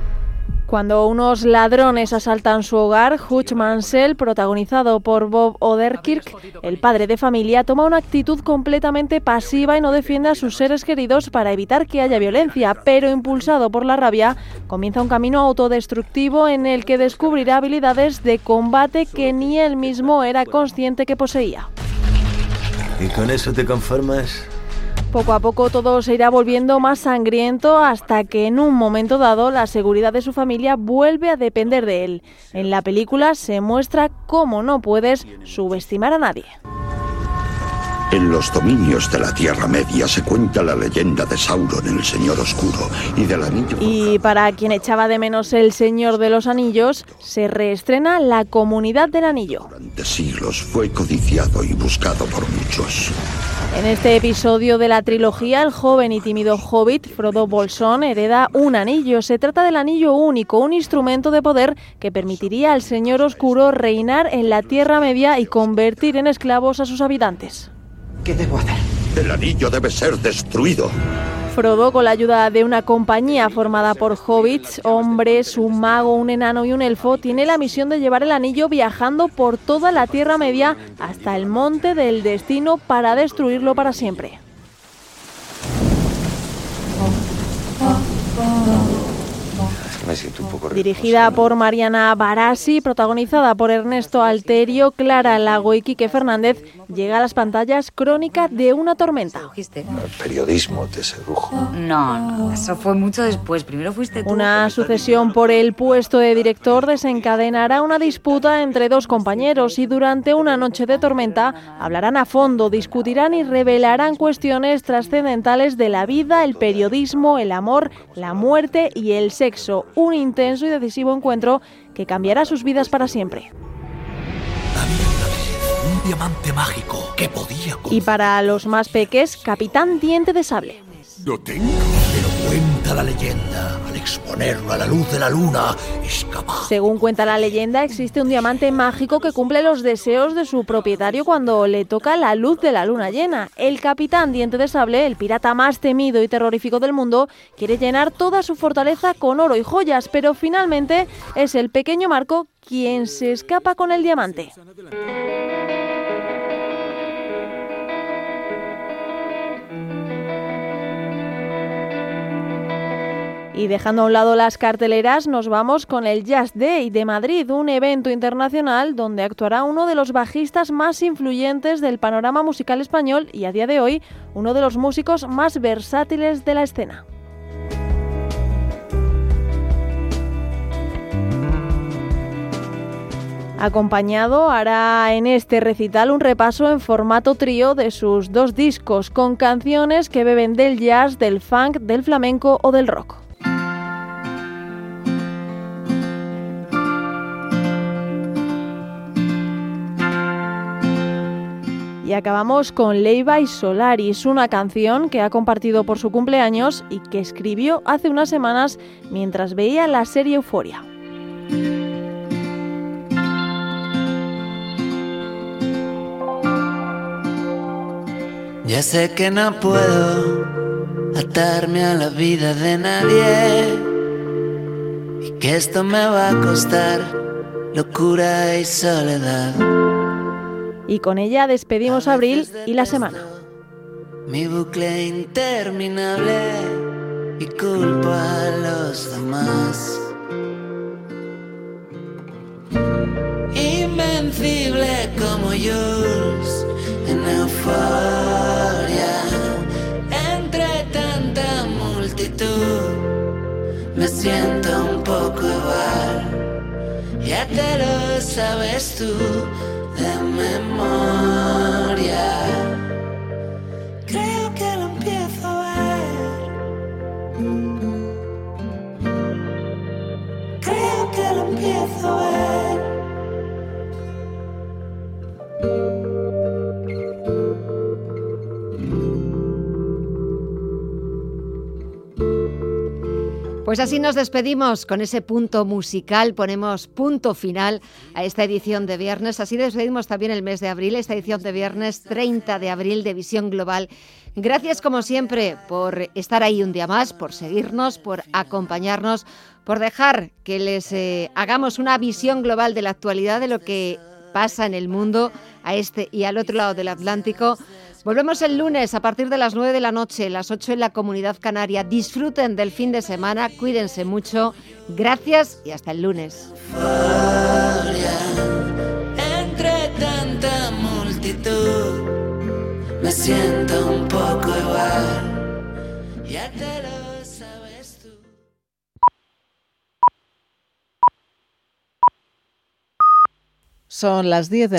Cuando unos ladrones asaltan su hogar, Hutch Mansell, protagonizado por Bob Oderkirk, el padre de familia, toma una actitud completamente pasiva y no defiende a sus seres queridos para evitar que haya violencia, pero impulsado por la rabia, comienza un camino autodestructivo en el que descubrirá habilidades de combate que ni él mismo era consciente que poseía. ¿Y con eso te conformas? Poco a poco todo se irá volviendo más sangriento hasta que en un momento dado la seguridad de su familia vuelve a depender de él. En la película se muestra cómo no puedes subestimar a nadie. En los dominios de la Tierra Media se cuenta la leyenda de Sauron, el Señor Oscuro, y del anillo. Y para quien echaba de menos el Señor de los Anillos, se reestrena La Comunidad del Anillo. De siglos fue codiciado y buscado por muchos. En este episodio de la trilogía, el joven y tímido hobbit Frodo Bolsón hereda un anillo. Se trata del anillo único, un instrumento de poder que permitiría al Señor Oscuro reinar en la Tierra Media y convertir en esclavos a sus habitantes. ¿Qué debo hacer? El anillo debe ser destruido. Frodo, con la ayuda de una compañía formada por hobbits, hombres, un mago, un enano y un elfo, tiene la misión de llevar el anillo viajando por toda la Tierra Media hasta el monte del destino para destruirlo para siempre. Me siento un poco Dirigida por Mariana Barassi, protagonizada por Ernesto Alterio, Clara Lago y Quique Fernández, llega a las pantallas Crónica de una tormenta. El periodismo te sedujo. No, no, eso fue mucho después. Primero fuiste tú. Una sucesión por el puesto de director desencadenará una disputa entre dos compañeros y durante una noche de tormenta hablarán a fondo, discutirán y revelarán cuestiones trascendentales de la vida, el periodismo, el amor, la muerte y el sexo. Un intenso y decisivo encuentro que cambiará sus vidas para siempre. Un diamante mágico que podía... Y para los más peques, Capitán Diente de Sable. Lo tengo. Cuenta la leyenda, al exponerlo a la luz de la luna, es capaz... Según cuenta la leyenda, existe un diamante mágico que cumple los deseos de su propietario cuando le toca la luz de la luna llena. El capitán Diente de Sable, el pirata más temido y terrorífico del mundo, quiere llenar toda su fortaleza con oro y joyas, pero finalmente es el pequeño Marco quien se escapa con el diamante. Y dejando a un lado las carteleras, nos vamos con el Jazz Day de Madrid, un evento internacional donde actuará uno de los bajistas más influyentes del panorama musical español y a día de hoy uno de los músicos más versátiles de la escena. Acompañado hará en este recital un repaso en formato trío de sus dos discos con canciones que beben del jazz, del funk, del flamenco o del rock. Y acabamos con Leiva y Solaris, una canción que ha compartido por su cumpleaños y que escribió hace unas semanas mientras veía la serie Euforia. Ya sé que no puedo atarme a la vida de nadie y que esto me va a costar locura y soledad. Y con ella despedimos abril y la semana. Mi bucle interminable y culpo a los demás. Invencible como Jules en euforia, entre tanta multitud, me siento un poco igual. Ya te lo sabes tú que lo empiezo a ver. Pues así nos despedimos con ese punto musical, ponemos punto final a esta edición de viernes. Así despedimos también el mes de abril, esta edición de viernes 30 de abril de Visión Global. Gracias como siempre por estar ahí un día más, por seguirnos, por acompañarnos, por dejar que les eh, hagamos una visión global de la actualidad de lo que pasa en el mundo a este y al otro lado del Atlántico. Volvemos el lunes a partir de las 9 de la noche, las 8 en la comunidad canaria. Disfruten del fin de semana, cuídense mucho. Gracias y hasta el lunes. Entre tanta multitud, me siento un poco igual. Ya te lo sabes tú. Son las 10 de